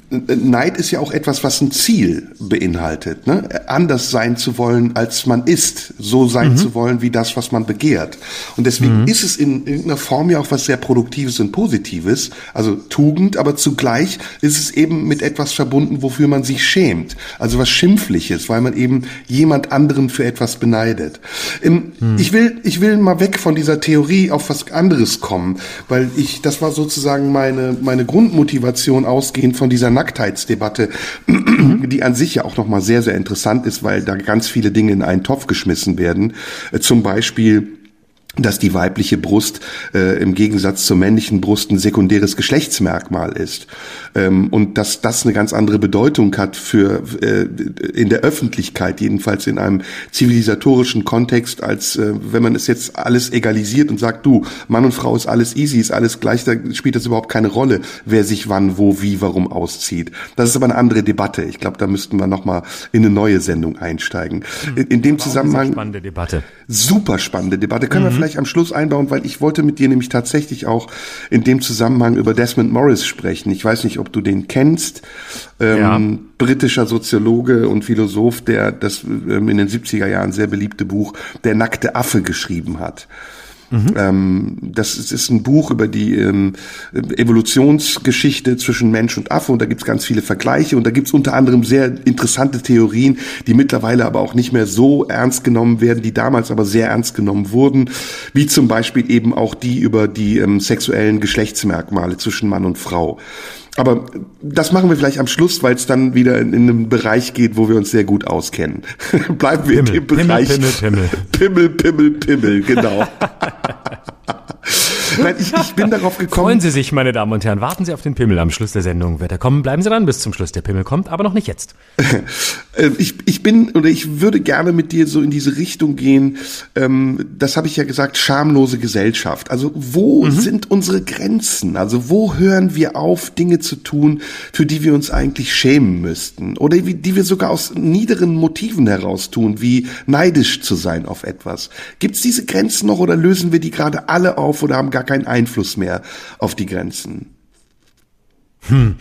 Speaker 1: Neid ist ja auch etwas, was ein Ziel beinhaltet, ne? anders sein zu wollen, als man ist, so sein mhm. zu wollen wie das, was man begehrt. Und deswegen mhm. ist es in irgendeiner Form ja auch was sehr Produktives und Positives, also Tugend, aber zugleich ist es eben mit etwas verbunden, wofür man sich schämt, also was Schimpfliches, weil man eben jemand anderen für etwas beneidet. Mhm. Ich will, ich will mal weg von dieser Theorie auf was anderes kommen, weil ich, das war sozusagen meine, meine Grundmotivation ausgehend von dieser Nacktheitsdebatte, die an sich ja auch nochmal sehr, sehr interessant ist, weil da ganz viele Dinge in einen Topf geschmissen werden. Äh, zum Beispiel dass die weibliche Brust äh, im Gegensatz zur männlichen Brust ein sekundäres Geschlechtsmerkmal ist ähm, und dass das eine ganz andere Bedeutung hat für äh, in der Öffentlichkeit jedenfalls in einem zivilisatorischen Kontext als äh, wenn man es jetzt alles egalisiert und sagt du Mann und Frau ist alles easy ist alles gleich da spielt das überhaupt keine Rolle wer sich wann wo wie warum auszieht. Das ist aber eine andere Debatte. Ich glaube da müssten wir noch mal in eine neue Sendung einsteigen. Hm. in, in dem Zusammenhang
Speaker 2: spannende Debatte?
Speaker 1: Super spannende Debatte. Können mhm. wir vielleicht vielleicht am Schluss einbauen, weil ich wollte mit dir nämlich tatsächlich auch in dem Zusammenhang über Desmond Morris sprechen. Ich weiß nicht, ob du den kennst. Ähm, ja. Britischer Soziologe und Philosoph, der das ähm, in den 70er Jahren sehr beliebte Buch Der nackte Affe geschrieben hat. Mhm. Ähm, das ist, ein Buch über die ähm, Evolutionsgeschichte zwischen Mensch und Affe und da gibt's ganz viele Vergleiche und da gibt's unter anderem sehr interessante Theorien, die mittlerweile aber auch nicht mehr so ernst genommen werden, die damals aber sehr ernst genommen wurden, wie zum Beispiel eben auch die über die ähm, sexuellen Geschlechtsmerkmale zwischen Mann und Frau. Aber das machen wir vielleicht am Schluss, weil es dann wieder in, in einen Bereich geht, wo wir uns sehr gut auskennen. Bleiben wir Pimmel, in dem Bereich.
Speaker 2: Pimmel, Pimmel,
Speaker 1: Pimmel, Pimmel, Pimmel, genau.
Speaker 2: Nein, ich, ich bin darauf gekommen. Freuen Sie sich, meine Damen und Herren. Warten Sie auf den Pimmel am Schluss der Sendung. Wird er kommen, bleiben Sie dran bis zum Schluss. Der Pimmel kommt, aber noch nicht jetzt.
Speaker 1: Äh, ich, ich bin oder ich würde gerne mit dir so in diese Richtung gehen. Ähm, das habe ich ja gesagt, schamlose Gesellschaft. Also wo mhm. sind unsere Grenzen? Also wo hören wir auf, Dinge zu tun, für die wir uns eigentlich schämen müssten? Oder wie, die wir sogar aus niederen Motiven heraus tun, wie neidisch zu sein auf etwas. Gibt es diese Grenzen noch oder lösen wir die gerade alle auf oder haben gar keinen Einfluss mehr auf die Grenzen.
Speaker 2: Hm.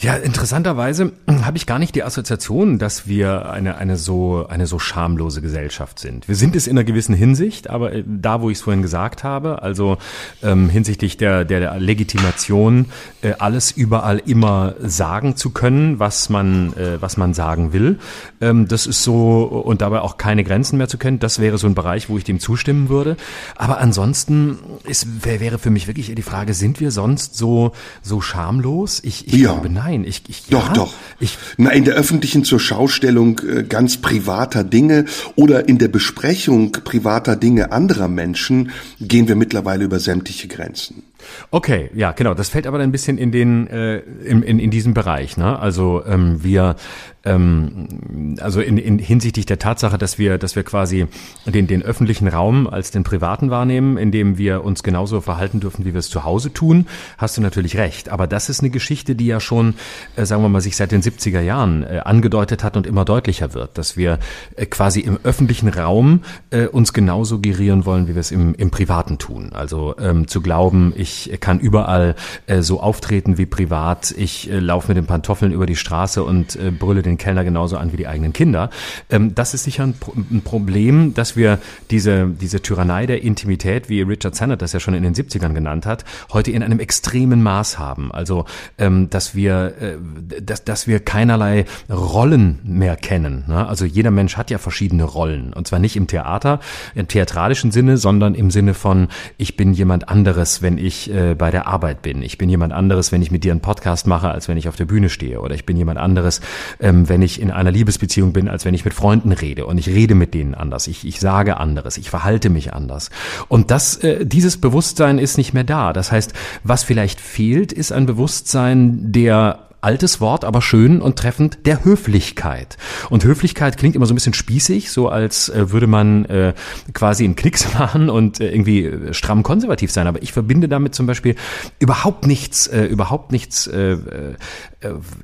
Speaker 2: Ja, interessanterweise habe ich gar nicht die Assoziation, dass wir eine, eine, so, eine so schamlose Gesellschaft sind. Wir sind es in einer gewissen Hinsicht, aber äh, da, wo ich es vorhin gesagt habe, also ähm, hinsichtlich der, der Legitimation, äh, alles überall immer sagen zu können, was man, äh, was man sagen will, ähm, das ist so, und dabei auch keine Grenzen mehr zu kennen, das wäre so ein Bereich, wo ich dem zustimmen würde. Aber ansonsten ist, wäre für mich wirklich die Frage, sind wir sonst so, so schamlos? Ich, ich ja. glaube, nein. Nein, ich, ich
Speaker 1: doch, ja, doch. Ich, Na, in der öffentlichen zur Schaustellung äh, ganz privater Dinge oder in der Besprechung privater Dinge anderer Menschen gehen wir mittlerweile über sämtliche Grenzen.
Speaker 2: Okay, ja, genau. Das fällt aber ein bisschen in den äh, in, in, in diesem Bereich. Ne? Also ähm, wir ähm, also in, in hinsichtlich der Tatsache, dass wir dass wir quasi den den öffentlichen Raum als den privaten wahrnehmen, in dem wir uns genauso verhalten dürfen, wie wir es zu Hause tun, hast du natürlich recht. Aber das ist eine Geschichte, die ja schon, äh, sagen wir mal, sich seit den 70er Jahren äh, angedeutet hat und immer deutlicher wird, dass wir äh, quasi im öffentlichen Raum äh, uns genauso gerieren wollen, wie wir es im, im Privaten tun. Also ähm, zu glauben, ich ich kann überall äh, so auftreten wie privat. Ich äh, laufe mit den Pantoffeln über die Straße und äh, brülle den Kellner genauso an wie die eigenen Kinder. Ähm, das ist sicher ein, ein, Problem, dass wir diese, diese Tyrannei der Intimität, wie Richard Sennett das ja schon in den 70ern genannt hat, heute in einem extremen Maß haben. Also, ähm, dass wir, äh, dass, dass wir keinerlei Rollen mehr kennen. Ne? Also jeder Mensch hat ja verschiedene Rollen. Und zwar nicht im Theater, im theatralischen Sinne, sondern im Sinne von, ich bin jemand anderes, wenn ich äh, bei der Arbeit bin. Ich bin jemand anderes, wenn ich mit dir einen Podcast mache, als wenn ich auf der Bühne stehe. Oder ich bin jemand anderes, ähm, wenn ich in einer Liebesbeziehung bin, als wenn ich mit Freunden rede. Und ich rede mit denen anders. Ich, ich sage anderes. Ich verhalte mich anders. Und das, äh, dieses Bewusstsein ist nicht mehr da. Das heißt, was vielleicht fehlt, ist ein Bewusstsein der altes Wort, aber schön und treffend, der Höflichkeit. Und Höflichkeit klingt immer so ein bisschen spießig, so als äh, würde man äh, quasi einen Knicks machen und äh, irgendwie äh, stramm konservativ sein. Aber ich verbinde damit zum Beispiel überhaupt nichts, äh, überhaupt nichts äh, äh,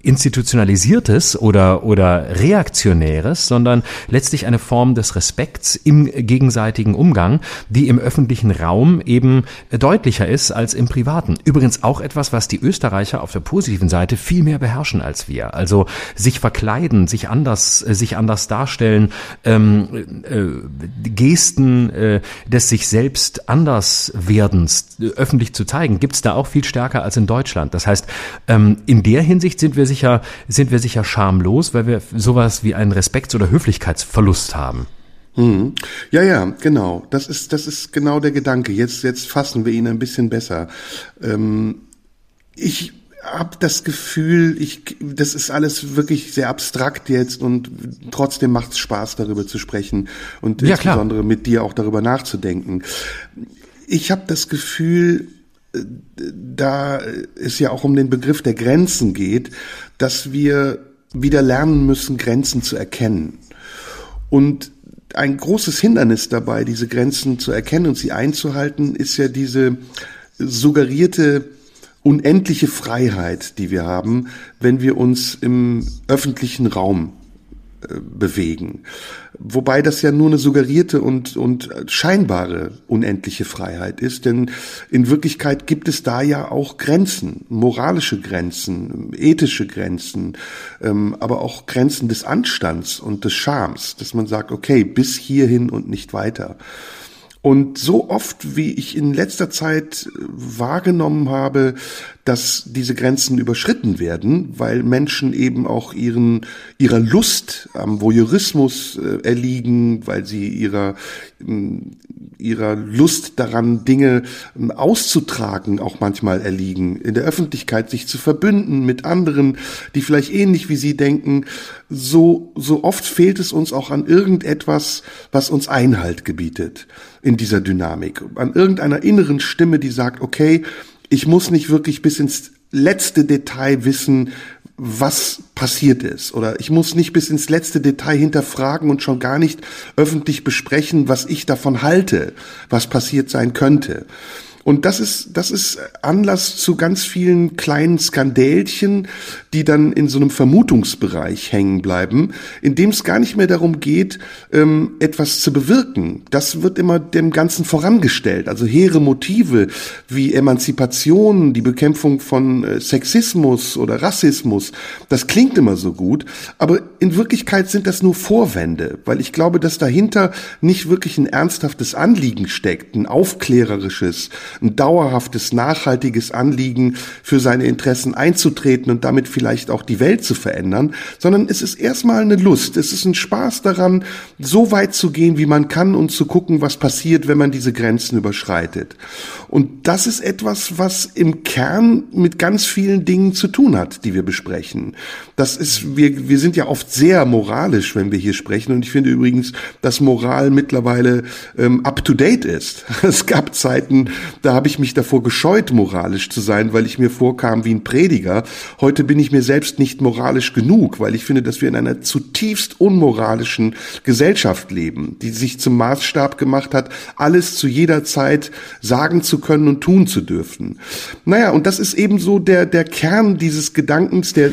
Speaker 2: institutionalisiertes oder oder reaktionäres, sondern letztlich eine Form des Respekts im gegenseitigen Umgang, die im öffentlichen Raum eben deutlicher ist als im privaten. Übrigens auch etwas, was die Österreicher auf der positiven Seite viel mehr mehr beherrschen als wir. Also sich verkleiden, sich anders, äh, sich anders darstellen, ähm, äh, Gesten äh, des sich selbst anders werdens äh, öffentlich zu zeigen, gibt's da auch viel stärker als in Deutschland. Das heißt, ähm, in der Hinsicht sind wir sicher, sind wir sicher schamlos, weil wir sowas wie einen Respekts- oder Höflichkeitsverlust haben.
Speaker 1: Hm. Ja, ja, genau. Das ist, das ist genau der Gedanke. Jetzt, jetzt fassen wir ihn ein bisschen besser. Ähm, ich habe das Gefühl, ich, das ist alles wirklich sehr abstrakt jetzt und trotzdem macht es Spaß, darüber zu sprechen und ja, insbesondere klar. mit dir auch darüber nachzudenken. Ich habe das Gefühl, da es ja auch um den Begriff der Grenzen geht, dass wir wieder lernen müssen, Grenzen zu erkennen. Und ein großes Hindernis dabei, diese Grenzen zu erkennen und sie einzuhalten, ist ja diese suggerierte unendliche Freiheit, die wir haben, wenn wir uns im öffentlichen Raum äh, bewegen. Wobei das ja nur eine suggerierte und, und scheinbare unendliche Freiheit ist, denn in Wirklichkeit gibt es da ja auch Grenzen, moralische Grenzen, ethische Grenzen, ähm, aber auch Grenzen des Anstands und des Schams, dass man sagt, okay, bis hierhin und nicht weiter. Und so oft, wie ich in letzter Zeit wahrgenommen habe, dass diese Grenzen überschritten werden, weil Menschen eben auch ihren, ihrer Lust am Voyeurismus äh, erliegen, weil sie ihrer, ihrer Lust daran, Dinge ähm, auszutragen, auch manchmal erliegen, in der Öffentlichkeit sich zu verbünden mit anderen, die vielleicht ähnlich wie sie denken, so, so oft fehlt es uns auch an irgendetwas, was uns Einhalt gebietet in dieser Dynamik, an irgendeiner inneren Stimme, die sagt, okay, ich muss nicht wirklich bis ins letzte Detail wissen, was passiert ist. Oder ich muss nicht bis ins letzte Detail hinterfragen und schon gar nicht öffentlich besprechen, was ich davon halte, was passiert sein könnte. Und das ist, das ist Anlass zu ganz vielen kleinen Skandälchen, die dann in so einem Vermutungsbereich hängen bleiben, in dem es gar nicht mehr darum geht, ähm, etwas zu bewirken. Das wird immer dem Ganzen vorangestellt. Also hehre Motive wie Emanzipation, die Bekämpfung von äh, Sexismus oder Rassismus, das klingt immer so gut, aber in Wirklichkeit sind das nur Vorwände, weil ich glaube, dass dahinter nicht wirklich ein ernsthaftes Anliegen steckt, ein aufklärerisches, ein dauerhaftes, nachhaltiges Anliegen für seine Interessen einzutreten und damit vielleicht auch die Welt zu verändern, sondern es ist erstmal eine Lust, es ist ein Spaß daran, so weit zu gehen, wie man kann und zu gucken, was passiert, wenn man diese Grenzen überschreitet. Und das ist etwas, was im Kern mit ganz vielen Dingen zu tun hat, die wir besprechen. Das ist, wir, wir sind ja oft sehr moralisch, wenn wir hier sprechen. Und ich finde übrigens, dass Moral mittlerweile ähm, up to date ist. Es gab Zeiten, da habe ich mich davor gescheut, moralisch zu sein, weil ich mir vorkam wie ein Prediger. Heute bin ich mir selbst nicht moralisch genug, weil ich finde, dass wir in einer zutiefst unmoralischen Gesellschaft leben, die sich zum Maßstab gemacht hat, alles zu jeder Zeit sagen zu können und tun zu dürfen. Naja, und das ist eben so der, der Kern dieses Gedankens, der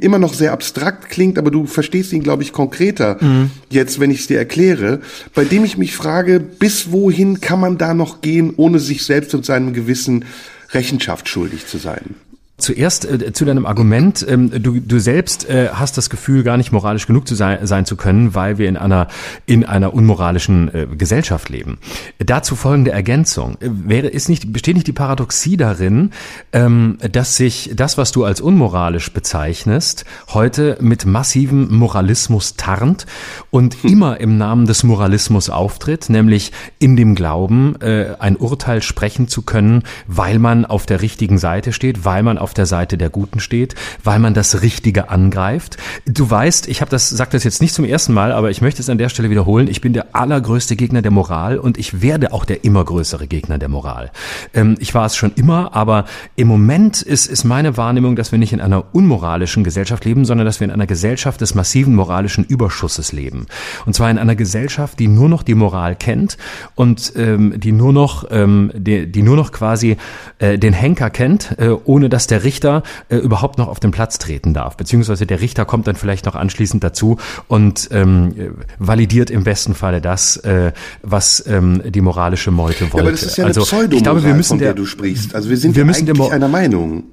Speaker 1: immer noch sehr abstrakt klingt, aber du verstehst ihn, glaube ich, konkreter mhm. jetzt, wenn ich es dir erkläre, bei dem ich mich frage, bis wohin kann man da noch gehen, ohne sich selbst und seinem Gewissen Rechenschaft schuldig zu sein.
Speaker 2: Zuerst äh, zu deinem Argument. Ähm, du, du selbst äh, hast das Gefühl, gar nicht moralisch genug zu sein, sein zu können, weil wir in einer, in einer unmoralischen äh, Gesellschaft leben. Dazu folgende Ergänzung. Äh, wäre, ist nicht, besteht nicht die Paradoxie darin, ähm, dass sich das, was du als unmoralisch bezeichnest, heute mit massivem Moralismus tarnt und hm. immer im Namen des Moralismus auftritt, nämlich in dem Glauben, äh, ein Urteil sprechen zu können, weil man auf der richtigen Seite steht, weil man auf auf der Seite der Guten steht, weil man das Richtige angreift. Du weißt, ich habe das, sag das jetzt nicht zum ersten Mal, aber ich möchte es an der Stelle wiederholen. Ich bin der allergrößte Gegner der Moral und ich werde auch der immer größere Gegner der Moral. Ähm, ich war es schon immer, aber im Moment ist, ist meine Wahrnehmung, dass wir nicht in einer unmoralischen Gesellschaft leben, sondern dass wir in einer Gesellschaft des massiven moralischen Überschusses leben. Und zwar in einer Gesellschaft, die nur noch die Moral kennt und ähm, die nur noch, ähm, die, die nur noch quasi äh, den Henker kennt, äh, ohne dass der Richter äh, überhaupt noch auf den Platz treten darf. Beziehungsweise der Richter kommt dann vielleicht noch anschließend dazu und ähm, validiert im besten Falle das, äh, was ähm, die moralische Meute wollte. Ja,
Speaker 1: aber das ist ja eine also, ich glaube, wir müssen der, der du sprichst. Also wir sind wir ja müssen eigentlich einer Meinung.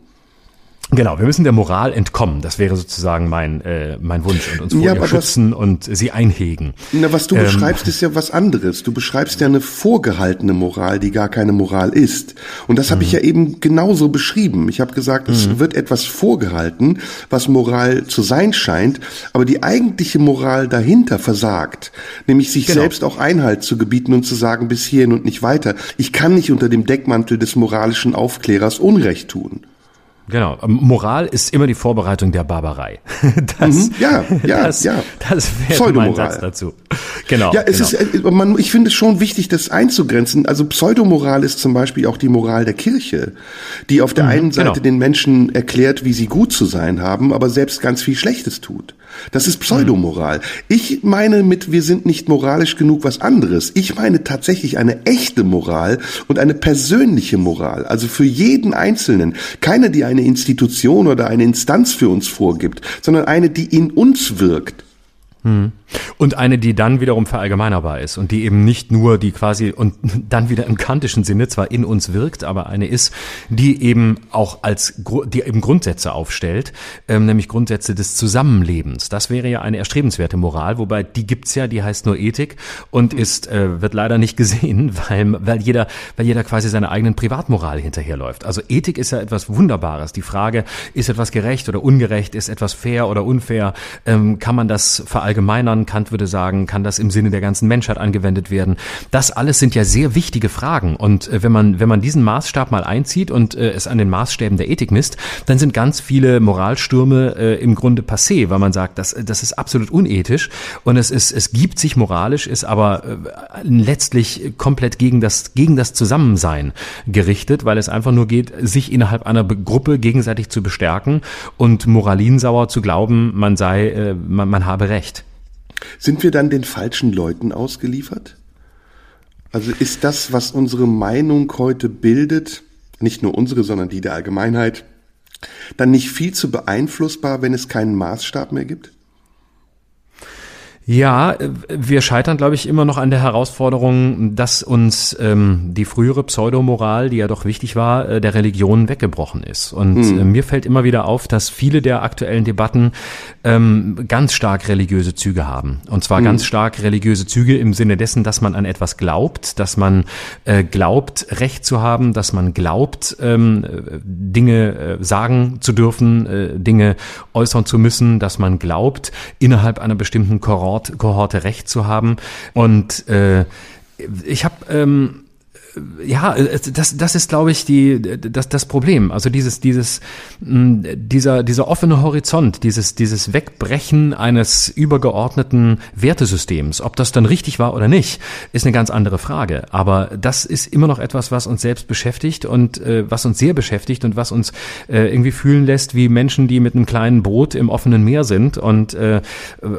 Speaker 2: Genau, wir müssen der Moral entkommen. Das wäre sozusagen mein, äh, mein Wunsch und uns vor ja, ihr schützen das, und sie einhegen.
Speaker 1: Na, was du ähm, beschreibst, ist ja was anderes. Du beschreibst ja eine vorgehaltene Moral, die gar keine Moral ist. Und das habe ich mhm. ja eben genauso beschrieben. Ich habe gesagt, es mhm. wird etwas vorgehalten, was Moral zu sein scheint, aber die eigentliche Moral dahinter versagt. Nämlich sich genau. selbst auch Einhalt zu gebieten und zu sagen, bis hierhin und nicht weiter. Ich kann nicht unter dem Deckmantel des moralischen Aufklärers Unrecht tun.
Speaker 2: Genau. Moral ist immer die Vorbereitung der Barbarei.
Speaker 1: Das, mhm. Ja, ja,
Speaker 2: das,
Speaker 1: ja.
Speaker 2: Das wäre mein Satz dazu.
Speaker 1: Genau. Ja, es genau. ist, äh, man, ich finde es schon wichtig, das einzugrenzen. Also Pseudomoral ist zum Beispiel auch die Moral der Kirche, die auf der mhm, einen Seite genau. den Menschen erklärt, wie sie gut zu sein haben, aber selbst ganz viel Schlechtes tut. Das ist Pseudomoral. Ich meine mit, wir sind nicht moralisch genug was anderes. Ich meine tatsächlich eine echte Moral und eine persönliche Moral. Also für jeden Einzelnen. Keine, die eine Institution oder eine Instanz für uns vorgibt, sondern eine, die in uns wirkt.
Speaker 2: Hm. Und eine, die dann wiederum verallgemeinerbar ist und die eben nicht nur die quasi und dann wieder im kantischen Sinne zwar in uns wirkt, aber eine ist, die eben auch als, die eben Grundsätze aufstellt, ähm, nämlich Grundsätze des Zusammenlebens. Das wäre ja eine erstrebenswerte Moral, wobei die gibt's ja, die heißt nur Ethik und ist, äh, wird leider nicht gesehen, weil, weil jeder, weil jeder quasi seiner eigenen Privatmoral hinterherläuft. Also Ethik ist ja etwas Wunderbares. Die Frage, ist etwas gerecht oder ungerecht, ist etwas fair oder unfair, ähm, kann man das verallgemeinern verallgemeinern. Kant würde sagen, kann das im Sinne der ganzen Menschheit angewendet werden. Das alles sind ja sehr wichtige Fragen. Und äh, wenn man, wenn man diesen Maßstab mal einzieht und äh, es an den Maßstäben der Ethik misst, dann sind ganz viele Moralstürme äh, im Grunde passé, weil man sagt, das, das ist absolut unethisch und es ist, es gibt sich moralisch, ist aber letztlich komplett gegen das, gegen das Zusammensein gerichtet, weil es einfach nur geht, sich innerhalb einer Gruppe gegenseitig zu bestärken und moralinsauer zu glauben, man sei, man, man habe Recht.
Speaker 1: Sind wir dann den falschen Leuten ausgeliefert? Also ist das, was unsere Meinung heute bildet, nicht nur unsere, sondern die der Allgemeinheit, dann nicht viel zu beeinflussbar, wenn es keinen Maßstab mehr gibt?
Speaker 2: Ja, wir scheitern, glaube ich, immer noch an der Herausforderung, dass uns ähm, die frühere Pseudomoral, die ja doch wichtig war, äh, der Religion weggebrochen ist. Und hm. äh, mir fällt immer wieder auf, dass viele der aktuellen Debatten ähm, ganz stark religiöse Züge haben. Und zwar hm. ganz stark religiöse Züge im Sinne dessen, dass man an etwas glaubt, dass man äh, glaubt, Recht zu haben, dass man glaubt, ähm, Dinge äh, sagen zu dürfen, äh, Dinge äußern zu müssen, dass man glaubt, innerhalb einer bestimmten Kohort, Kohorte recht zu haben. Und äh, ich habe ähm, ja, das, das ist, glaube ich, die, das, das Problem. Also dieses, dieses, dieser, dieser offene Horizont, dieses, dieses Wegbrechen eines übergeordneten Wertesystems, ob das dann richtig war oder nicht, ist eine ganz andere Frage. Aber das ist immer noch etwas, was uns selbst beschäftigt und äh, was uns sehr beschäftigt und was uns äh, irgendwie fühlen lässt wie Menschen, die mit einem kleinen Boot im offenen Meer sind. Und äh,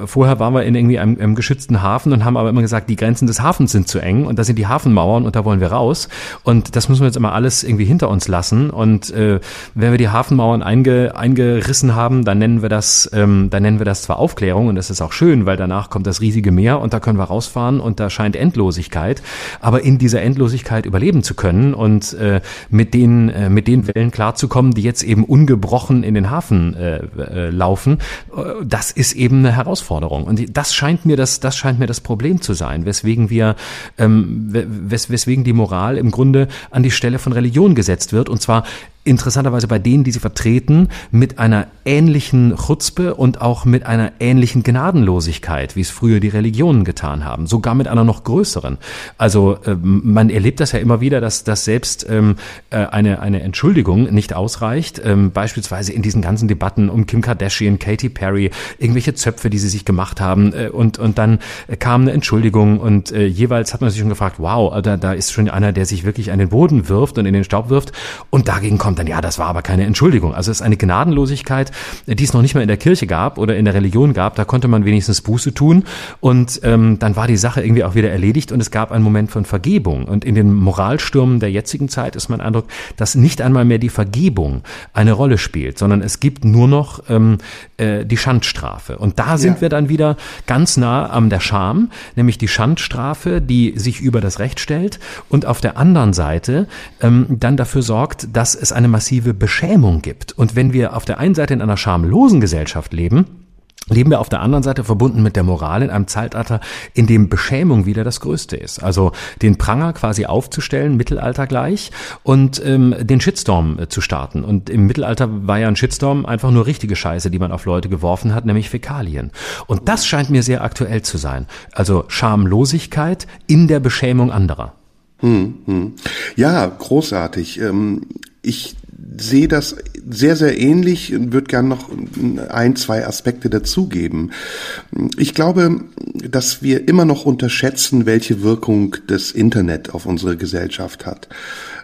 Speaker 2: vorher waren wir in irgendwie einem, einem geschützten Hafen und haben aber immer gesagt, die Grenzen des Hafens sind zu eng und da sind die Hafenmauern und da wollen wir raus raus. Und das müssen wir jetzt immer alles irgendwie hinter uns lassen. Und äh, wenn wir die Hafenmauern einge, eingerissen haben, dann nennen wir das, ähm, dann nennen wir das zwar Aufklärung und das ist auch schön, weil danach kommt das riesige Meer und da können wir rausfahren und da scheint Endlosigkeit. Aber in dieser Endlosigkeit überleben zu können und äh, mit den äh, mit den Wellen klarzukommen, die jetzt eben ungebrochen in den Hafen äh, äh, laufen, äh, das ist eben eine Herausforderung. Und das scheint mir das, das scheint mir das Problem zu sein, weswegen wir, ähm, wes, weswegen die Moral im Grunde an die Stelle von Religion gesetzt wird. Und zwar interessanterweise bei denen, die sie vertreten, mit einer ähnlichen Chutzpe und auch mit einer ähnlichen Gnadenlosigkeit, wie es früher die Religionen getan haben, sogar mit einer noch größeren. Also äh, man erlebt das ja immer wieder, dass, dass selbst ähm, äh, eine, eine Entschuldigung nicht ausreicht, ähm, beispielsweise in diesen ganzen Debatten um Kim Kardashian, Katy Perry, irgendwelche Zöpfe, die sie sich gemacht haben äh, und, und dann kam eine Entschuldigung und äh, jeweils hat man sich schon gefragt, wow, da, da ist schon einer, der sich wirklich an den Boden wirft und in den Staub wirft und dagegen kommt dann, ja, das war aber keine Entschuldigung. Also es ist eine Gnadenlosigkeit, die es noch nicht mal in der Kirche gab oder in der Religion gab. Da konnte man wenigstens Buße tun und ähm, dann war die Sache irgendwie auch wieder erledigt und es gab einen Moment von Vergebung. Und in den Moralstürmen der jetzigen Zeit ist mein Eindruck, dass nicht einmal mehr die Vergebung eine Rolle spielt, sondern es gibt nur noch ähm, äh, die Schandstrafe. Und da sind ja. wir dann wieder ganz nah am der Scham, nämlich die Schandstrafe, die sich über das Recht stellt und auf der anderen Seite ähm, dann dafür sorgt, dass es eine massive Beschämung gibt. Und wenn wir auf der einen Seite in einer schamlosen Gesellschaft leben, leben wir auf der anderen Seite verbunden mit der Moral in einem Zeitalter, in dem Beschämung wieder das Größte ist. Also den Pranger quasi aufzustellen, Mittelalter gleich, und ähm, den Shitstorm äh, zu starten. Und im Mittelalter war ja ein Shitstorm einfach nur richtige Scheiße, die man auf Leute geworfen hat, nämlich Fäkalien. Und das scheint mir sehr aktuell zu sein. Also Schamlosigkeit in der Beschämung anderer.
Speaker 1: Hm, hm. Ja, großartig. Ähm, ich sehe das sehr, sehr ähnlich und würde gern noch ein, zwei Aspekte dazugeben. Ich glaube, dass wir immer noch unterschätzen, welche Wirkung das Internet auf unsere Gesellschaft hat.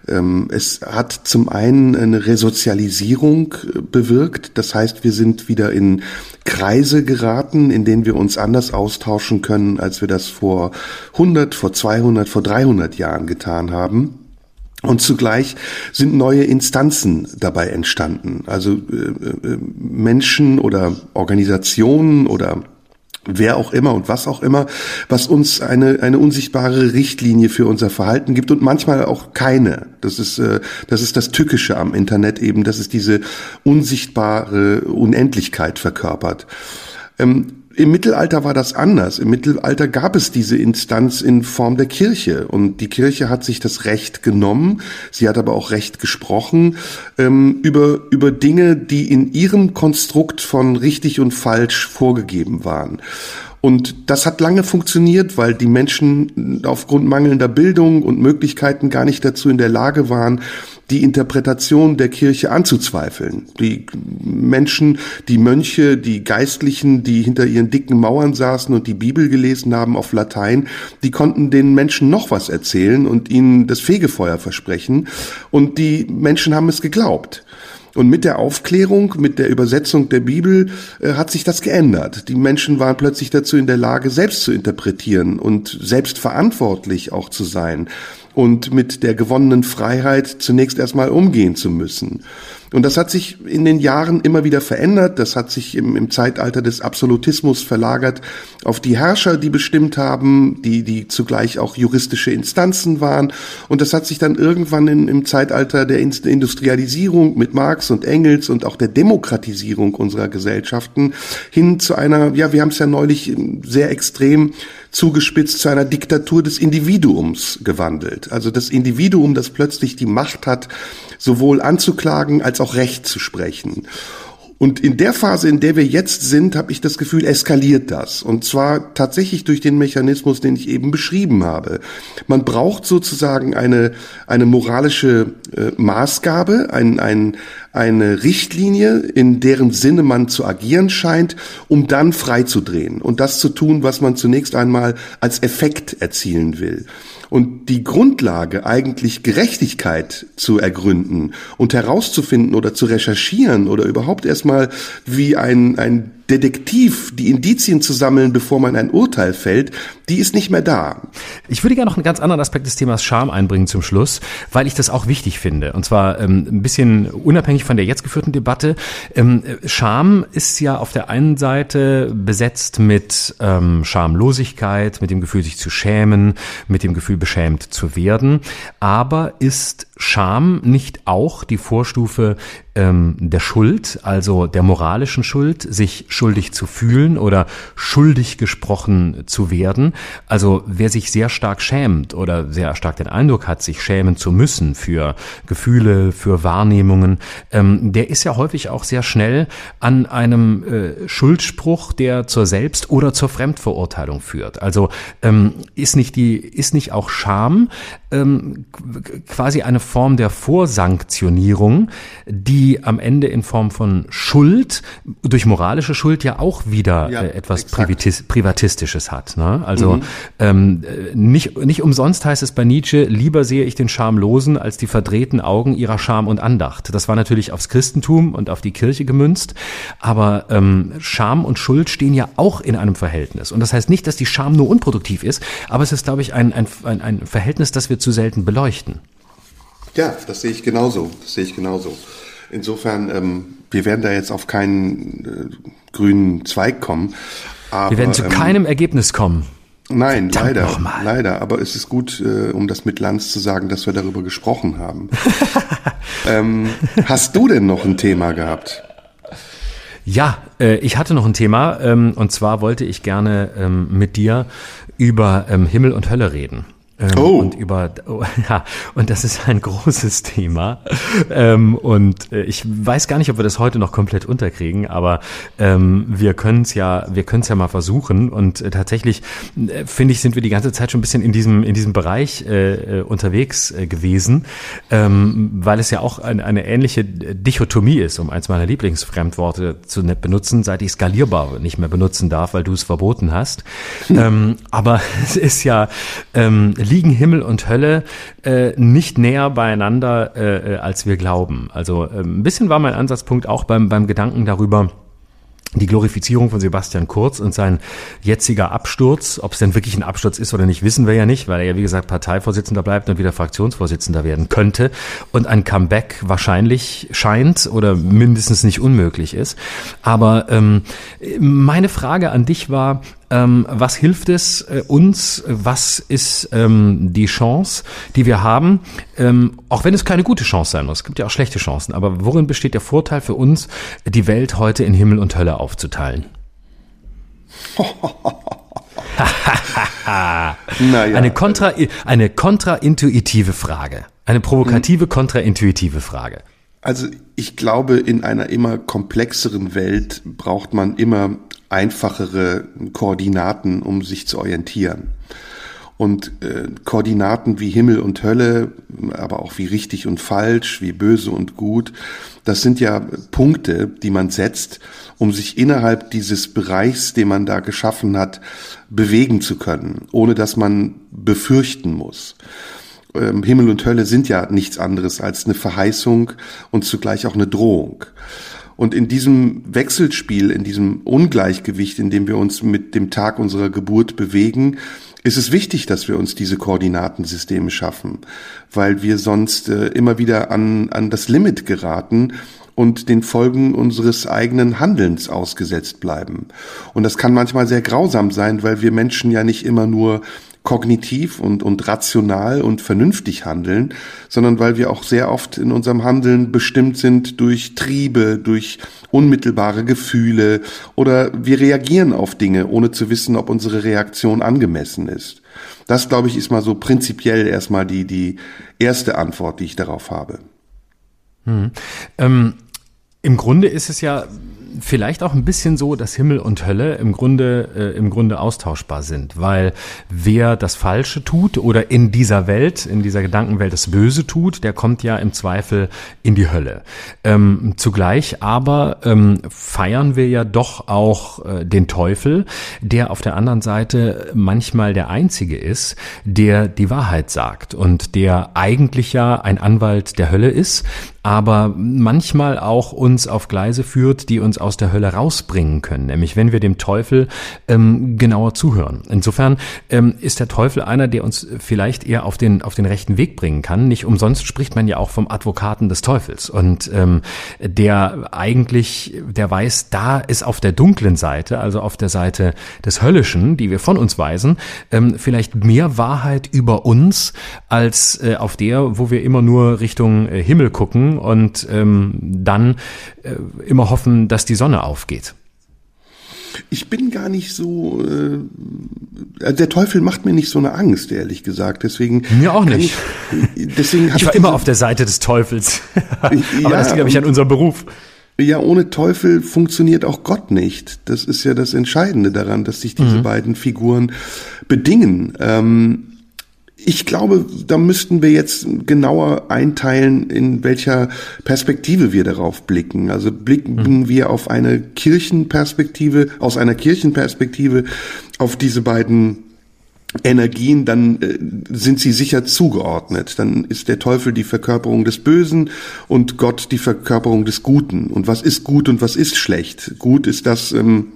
Speaker 1: Ähm, es hat zum einen eine Resozialisierung bewirkt. Das heißt, wir sind wieder in Kreise geraten, in denen wir uns anders austauschen können, als wir das vor 100, vor 200, vor 300 Jahren getan haben. Und zugleich sind neue Instanzen dabei entstanden. Also äh, äh, Menschen oder Organisationen oder wer auch immer und was auch immer, was uns eine, eine unsichtbare Richtlinie für unser Verhalten gibt und manchmal auch keine. Das ist, äh, das ist das Tückische am Internet eben, dass es diese unsichtbare Unendlichkeit verkörpert. Ähm, im Mittelalter war das anders. Im Mittelalter gab es diese Instanz in Form der Kirche und die Kirche hat sich das Recht genommen. Sie hat aber auch Recht gesprochen ähm, über über Dinge, die in ihrem Konstrukt von richtig und falsch vorgegeben waren. Und das hat lange funktioniert, weil die Menschen aufgrund mangelnder Bildung und Möglichkeiten gar nicht dazu in der Lage waren, die Interpretation der Kirche anzuzweifeln. Die Menschen, die Mönche, die Geistlichen, die hinter ihren dicken Mauern saßen und die Bibel gelesen haben auf Latein, die konnten den Menschen noch was erzählen und ihnen das Fegefeuer versprechen. Und die Menschen haben es geglaubt. Und mit der Aufklärung, mit der Übersetzung der Bibel äh, hat sich das geändert. Die Menschen waren plötzlich dazu in der Lage, selbst zu interpretieren und selbst verantwortlich auch zu sein und mit der gewonnenen Freiheit zunächst erstmal umgehen zu müssen. Und das hat sich in den Jahren immer wieder verändert. Das hat sich im, im, Zeitalter des Absolutismus verlagert auf die Herrscher, die bestimmt haben, die, die zugleich auch juristische Instanzen waren. Und das hat sich dann irgendwann in, im Zeitalter der Industrialisierung mit Marx und Engels und auch der Demokratisierung unserer Gesellschaften hin zu einer, ja, wir haben es ja neulich sehr extrem zugespitzt zu einer Diktatur des Individuums gewandelt. Also das Individuum, das plötzlich die Macht hat, sowohl anzuklagen als auch Recht zu sprechen. Und in der Phase, in der wir jetzt sind, habe ich das Gefühl, eskaliert das. Und zwar tatsächlich durch den Mechanismus, den ich eben beschrieben habe. Man braucht sozusagen eine, eine moralische äh, Maßgabe, ein, ein, eine Richtlinie, in deren Sinne man zu agieren scheint, um dann freizudrehen und das zu tun, was man zunächst einmal als Effekt erzielen will. Und die Grundlage, eigentlich Gerechtigkeit zu ergründen und herauszufinden oder zu recherchieren oder überhaupt erstmal wie ein, ein Detektiv, die Indizien zu sammeln, bevor man ein Urteil fällt, die ist nicht mehr da.
Speaker 2: Ich würde gerne noch einen ganz anderen Aspekt des Themas Scham einbringen zum Schluss, weil ich das auch wichtig finde. Und zwar ähm, ein bisschen unabhängig von der jetzt geführten Debatte. Ähm, Scham ist ja auf der einen Seite besetzt mit ähm, Schamlosigkeit, mit dem Gefühl, sich zu schämen, mit dem Gefühl, beschämt zu werden. Aber ist Scham nicht auch die Vorstufe ähm, der Schuld, also der moralischen Schuld, sich schuldig zu fühlen oder schuldig gesprochen zu werden. Also wer sich sehr stark schämt oder sehr stark den Eindruck hat, sich schämen zu müssen für Gefühle, für Wahrnehmungen, ähm, der ist ja häufig auch sehr schnell an einem äh, Schuldspruch, der zur Selbst- oder zur Fremdverurteilung führt. Also ähm, ist nicht die, ist nicht auch Scham ähm, quasi eine Form der Vorsanktionierung, die am Ende in Form von Schuld, durch moralische Schuld ja auch wieder ja, äh, etwas Privatis Privatistisches hat. Ne? Also mhm. ähm, nicht, nicht umsonst heißt es bei Nietzsche, lieber sehe ich den Schamlosen als die verdrehten Augen ihrer Scham und Andacht. Das war natürlich aufs Christentum und auf die Kirche gemünzt, aber ähm, Scham und Schuld stehen ja auch in einem Verhältnis. Und das heißt nicht, dass die Scham nur unproduktiv ist, aber es ist, glaube ich, ein, ein, ein, ein Verhältnis, das wir zu selten beleuchten.
Speaker 1: Ja, das sehe ich genauso. Das sehe ich genauso. Insofern, ähm, wir werden da jetzt auf keinen äh, grünen Zweig kommen.
Speaker 2: Aber, wir werden zu ähm, keinem Ergebnis kommen.
Speaker 1: Nein, Verdammt leider, leider. Aber es ist gut, äh, um das mit Lanz zu sagen, dass wir darüber gesprochen haben. ähm, hast du denn noch ein Thema gehabt?
Speaker 2: Ja, äh, ich hatte noch ein Thema ähm, und zwar wollte ich gerne ähm, mit dir über ähm, Himmel und Hölle reden. Ähm, oh. Und über, oh, ja, und das ist ein großes Thema. Ähm, und äh, ich weiß gar nicht, ob wir das heute noch komplett unterkriegen, aber ähm, wir können es ja, wir können es ja mal versuchen. Und äh, tatsächlich äh, finde ich, sind wir die ganze Zeit schon ein bisschen in diesem in diesem Bereich äh, äh unterwegs äh, gewesen, ähm, weil es ja auch ein, eine ähnliche Dichotomie ist, um eins meiner Lieblingsfremdworte zu benutzen, seit ich skalierbar nicht mehr benutzen darf, weil du es verboten hast. Hm. Aber es ist ja ähm, liegen Himmel und Hölle äh, nicht näher beieinander, äh, äh als wir glauben. Also äh, ein bisschen war mein Ansatzpunkt auch beim, beim Gedanken darüber, die Glorifizierung von Sebastian Kurz und sein jetziger Absturz, ob es denn wirklich ein Absturz ist oder nicht, wissen wir ja nicht, weil er ja wie gesagt Parteivorsitzender bleibt und wieder Fraktionsvorsitzender werden könnte und ein Comeback wahrscheinlich scheint oder mindestens nicht unmöglich ist. Aber ähm, meine Frage an dich war, ähm, was hilft es äh, uns? Was ist ähm, die Chance, die wir haben? Ähm, auch wenn es keine gute Chance sein muss. Es gibt ja auch schlechte Chancen. Aber worin besteht der Vorteil für uns, die Welt heute in Himmel und Hölle aufzuteilen? naja. Eine, kontra, eine kontraintuitive Frage. Eine provokative, kontraintuitive Frage.
Speaker 1: Also ich glaube, in einer immer komplexeren Welt braucht man immer einfachere Koordinaten, um sich zu orientieren. Und äh, Koordinaten wie Himmel und Hölle, aber auch wie richtig und falsch, wie böse und gut, das sind ja Punkte, die man setzt, um sich innerhalb dieses Bereichs, den man da geschaffen hat, bewegen zu können, ohne dass man befürchten muss. Ähm, Himmel und Hölle sind ja nichts anderes als eine Verheißung und zugleich auch eine Drohung. Und in diesem Wechselspiel, in diesem Ungleichgewicht, in dem wir uns mit dem Tag unserer Geburt bewegen, ist es wichtig, dass wir uns diese Koordinatensysteme schaffen, weil wir sonst äh, immer wieder an, an das Limit geraten und den Folgen unseres eigenen Handelns ausgesetzt bleiben. Und das kann manchmal sehr grausam sein, weil wir Menschen ja nicht immer nur kognitiv und, und rational und vernünftig handeln, sondern weil wir auch sehr oft in unserem Handeln bestimmt sind durch Triebe, durch unmittelbare Gefühle oder wir reagieren auf Dinge, ohne zu wissen, ob unsere Reaktion angemessen ist. Das, glaube ich, ist mal so prinzipiell erstmal die, die erste Antwort, die ich darauf habe.
Speaker 2: Hm. Ähm, Im Grunde ist es ja vielleicht auch ein bisschen so, dass Himmel und Hölle im Grunde, äh, im Grunde austauschbar sind, weil wer das Falsche tut oder in dieser Welt, in dieser Gedankenwelt das Böse tut, der kommt ja im Zweifel in die Hölle. Ähm, zugleich aber ähm, feiern wir ja doch auch äh, den Teufel, der auf der anderen Seite manchmal der Einzige ist, der die Wahrheit sagt und der eigentlich ja ein Anwalt der Hölle ist, aber manchmal auch uns auf Gleise führt, die uns uns aus der Hölle rausbringen können, nämlich wenn wir dem Teufel ähm, genauer zuhören. Insofern ähm, ist der Teufel einer, der uns vielleicht eher auf den, auf den rechten Weg bringen kann. Nicht umsonst spricht man ja auch vom Advokaten des Teufels und ähm, der eigentlich, der weiß, da ist auf der dunklen Seite, also auf der Seite des Höllischen, die wir von uns weisen, ähm, vielleicht mehr Wahrheit über uns als äh, auf der, wo wir immer nur Richtung äh, Himmel gucken und ähm, dann äh, immer hoffen, dass die Sonne aufgeht.
Speaker 1: Ich bin gar nicht so. Äh, der Teufel macht mir nicht so eine Angst, ehrlich gesagt. Deswegen.
Speaker 2: Mir auch nicht.
Speaker 1: Ich, deswegen
Speaker 2: ich war ich immer auf der Seite des Teufels. Aber ja, das liegt, glaube ich, an unserem Beruf.
Speaker 1: Ja, ohne Teufel funktioniert auch Gott nicht. Das ist ja das Entscheidende daran, dass sich diese mhm. beiden Figuren bedingen. Ähm, ich glaube, da müssten wir jetzt genauer einteilen, in welcher Perspektive wir darauf blicken. Also blicken mhm. wir auf eine Kirchenperspektive, aus einer Kirchenperspektive auf diese beiden Energien, dann äh, sind sie sicher zugeordnet. Dann ist der Teufel die Verkörperung des Bösen und Gott die Verkörperung des Guten. Und was ist gut und was ist schlecht? Gut ist das, ähm,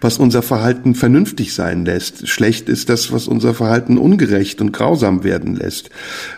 Speaker 1: was unser Verhalten vernünftig sein lässt. Schlecht ist das, was unser Verhalten ungerecht und grausam werden lässt.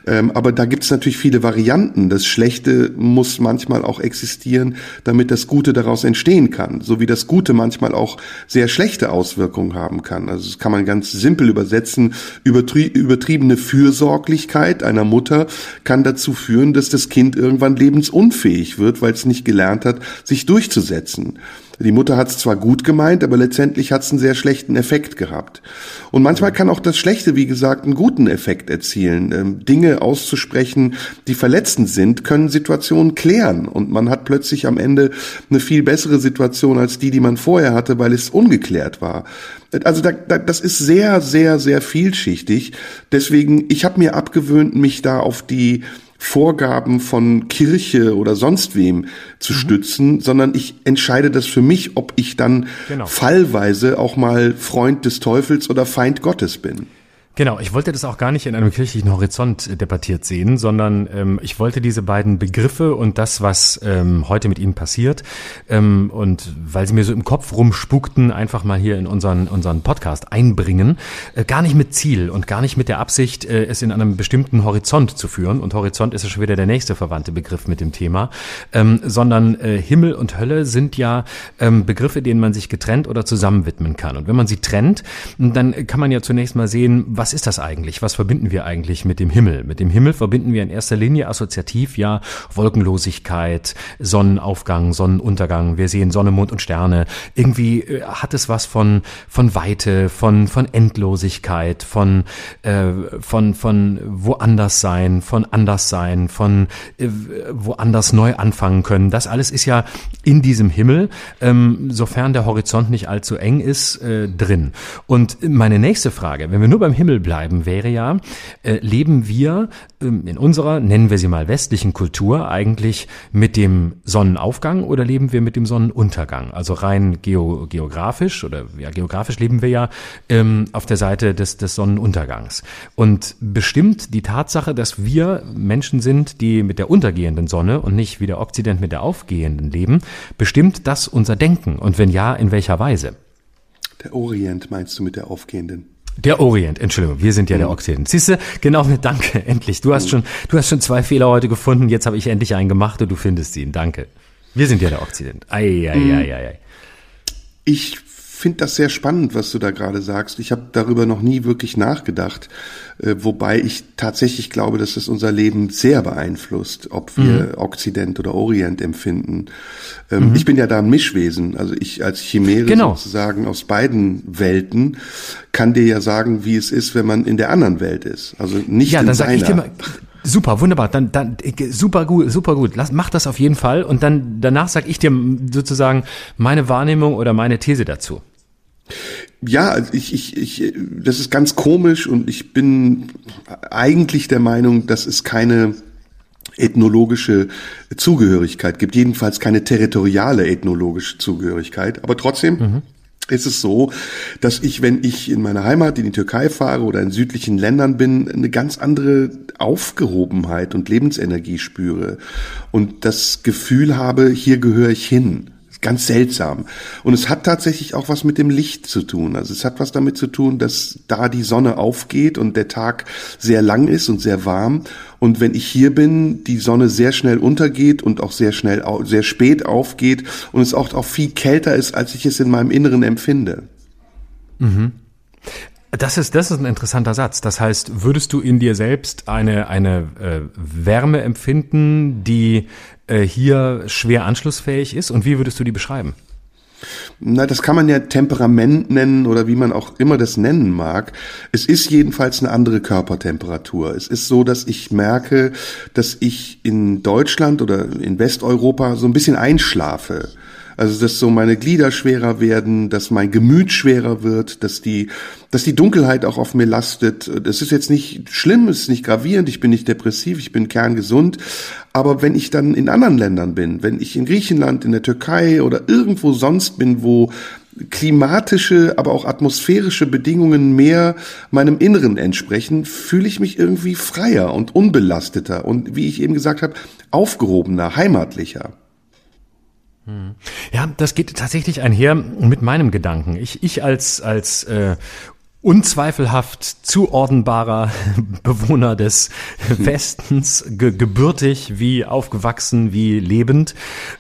Speaker 1: Ähm, aber da gibt es natürlich viele Varianten. Das Schlechte muss manchmal auch existieren, damit das Gute daraus entstehen kann. So wie das Gute manchmal auch sehr schlechte Auswirkungen haben kann. Also das kann man ganz simpel übersetzen. Übertrie übertriebene Fürsorglichkeit einer Mutter kann dazu führen, dass das Kind irgendwann lebensunfähig wird, weil es nicht gelernt hat, sich durchzusetzen. Die Mutter hat es zwar gut gemeint, aber letztendlich hat es einen sehr schlechten Effekt gehabt. Und manchmal kann auch das Schlechte, wie gesagt, einen guten Effekt erzielen. Ähm, Dinge auszusprechen, die verletzend sind, können Situationen klären. Und man hat plötzlich am Ende eine viel bessere Situation als die, die man vorher hatte, weil es ungeklärt war. Also da, da, das ist sehr, sehr, sehr vielschichtig. Deswegen, ich habe mir abgewöhnt, mich da auf die Vorgaben von Kirche oder sonst wem zu mhm. stützen, sondern ich entscheide das für mich, ob ich dann genau. fallweise auch mal Freund des Teufels oder Feind Gottes bin.
Speaker 2: Genau, ich wollte das auch gar nicht in einem kirchlichen Horizont äh, debattiert sehen, sondern ähm, ich wollte diese beiden Begriffe und das, was ähm, heute mit ihnen passiert, ähm, und weil sie mir so im Kopf rumspukten, einfach mal hier in unseren, unseren Podcast einbringen, äh, gar nicht mit Ziel und gar nicht mit der Absicht, äh, es in einem bestimmten Horizont zu führen. Und Horizont ist ja schon wieder der nächste verwandte Begriff mit dem Thema, ähm, sondern äh, Himmel und Hölle sind ja ähm, Begriffe, denen man sich getrennt oder zusammen widmen kann. Und wenn man sie trennt, dann kann man ja zunächst mal sehen, was ist das eigentlich? Was verbinden wir eigentlich mit dem Himmel? Mit dem Himmel verbinden wir in erster Linie assoziativ ja Wolkenlosigkeit, Sonnenaufgang, Sonnenuntergang. Wir sehen Sonne, Mond und Sterne. Irgendwie äh, hat es was von von Weite, von von Endlosigkeit, von äh, von von woanders sein, von anders sein, von äh, woanders neu anfangen können. Das alles ist ja in diesem Himmel, ähm, sofern der Horizont nicht allzu eng ist, äh, drin. Und meine nächste Frage, wenn wir nur beim Himmel Himmel bleiben, wäre ja, äh, leben wir ähm, in unserer, nennen wir sie mal westlichen Kultur, eigentlich mit dem Sonnenaufgang oder leben wir mit dem Sonnenuntergang? Also rein geo, geografisch oder ja, geografisch leben wir ja ähm, auf der Seite des, des Sonnenuntergangs. Und bestimmt die Tatsache, dass wir Menschen sind, die mit der untergehenden Sonne und nicht wie der Okzident mit der aufgehenden leben, bestimmt das unser Denken? Und wenn ja, in welcher Weise?
Speaker 1: Der Orient meinst du mit der aufgehenden?
Speaker 2: Der Orient, Entschuldigung, wir sind ja der mhm. Okzident. Siehst du, genau, danke, endlich. Du hast mhm. schon, du hast schon zwei Fehler heute gefunden, jetzt habe ich endlich einen gemacht und du findest ihn. Danke. Wir sind ja der Okzident. Ei, ei, mhm. ei, ei, ei.
Speaker 1: Ich finde das sehr spannend, was du da gerade sagst. Ich habe darüber noch nie wirklich nachgedacht, äh, wobei ich tatsächlich glaube, dass es unser Leben sehr beeinflusst, ob wir mhm. Okzident oder Orient empfinden. Ähm, mhm. Ich bin ja da ein Mischwesen, also ich als Chimäre genau. sozusagen aus beiden Welten kann dir ja sagen, wie es ist, wenn man in der anderen Welt ist. Also nicht ja, in dann seiner. Sag ich dir mal,
Speaker 2: Super, wunderbar. Dann, dann super gut, super gut. Lass, mach das auf jeden Fall und dann danach sag ich dir sozusagen meine Wahrnehmung oder meine These dazu.
Speaker 1: Ja, ich, ich, ich, das ist ganz komisch und ich bin eigentlich der Meinung, dass es keine ethnologische Zugehörigkeit gibt, jedenfalls keine territoriale ethnologische Zugehörigkeit. Aber trotzdem mhm ist es so, dass ich, wenn ich in meiner Heimat in die Türkei fahre oder in südlichen Ländern bin, eine ganz andere Aufgehobenheit und Lebensenergie spüre und das Gefühl habe, hier gehöre ich hin ganz seltsam. Und es hat tatsächlich auch was mit dem Licht zu tun. Also es hat was damit zu tun, dass da die Sonne aufgeht und der Tag sehr lang ist und sehr warm. Und wenn ich hier bin, die Sonne sehr schnell untergeht und auch sehr schnell, sehr spät aufgeht und es auch, auch viel kälter ist, als ich es in meinem Inneren empfinde.
Speaker 2: Mhm. Das ist, das ist ein interessanter Satz. Das heißt, würdest du in dir selbst eine, eine äh, Wärme empfinden, die äh, hier schwer anschlussfähig ist? Und wie würdest du die beschreiben?
Speaker 1: Na, das kann man ja Temperament nennen oder wie man auch immer das nennen mag. Es ist jedenfalls eine andere Körpertemperatur. Es ist so, dass ich merke, dass ich in Deutschland oder in Westeuropa so ein bisschen einschlafe. Also dass so meine Glieder schwerer werden, dass mein Gemüt schwerer wird, dass die, dass die Dunkelheit auch auf mir lastet. Das ist jetzt nicht schlimm, es ist nicht gravierend, ich bin nicht depressiv, ich bin kerngesund. Aber wenn ich dann in anderen Ländern bin, wenn ich in Griechenland, in der Türkei oder irgendwo sonst bin, wo klimatische, aber auch atmosphärische Bedingungen mehr meinem Inneren entsprechen, fühle ich mich irgendwie freier und unbelasteter und, wie ich eben gesagt habe, aufgehobener, heimatlicher.
Speaker 2: Ja, das geht tatsächlich einher mit meinem Gedanken. Ich, ich als, als äh, unzweifelhaft zuordnenbarer Bewohner des Westens, ge gebürtig wie aufgewachsen wie lebend,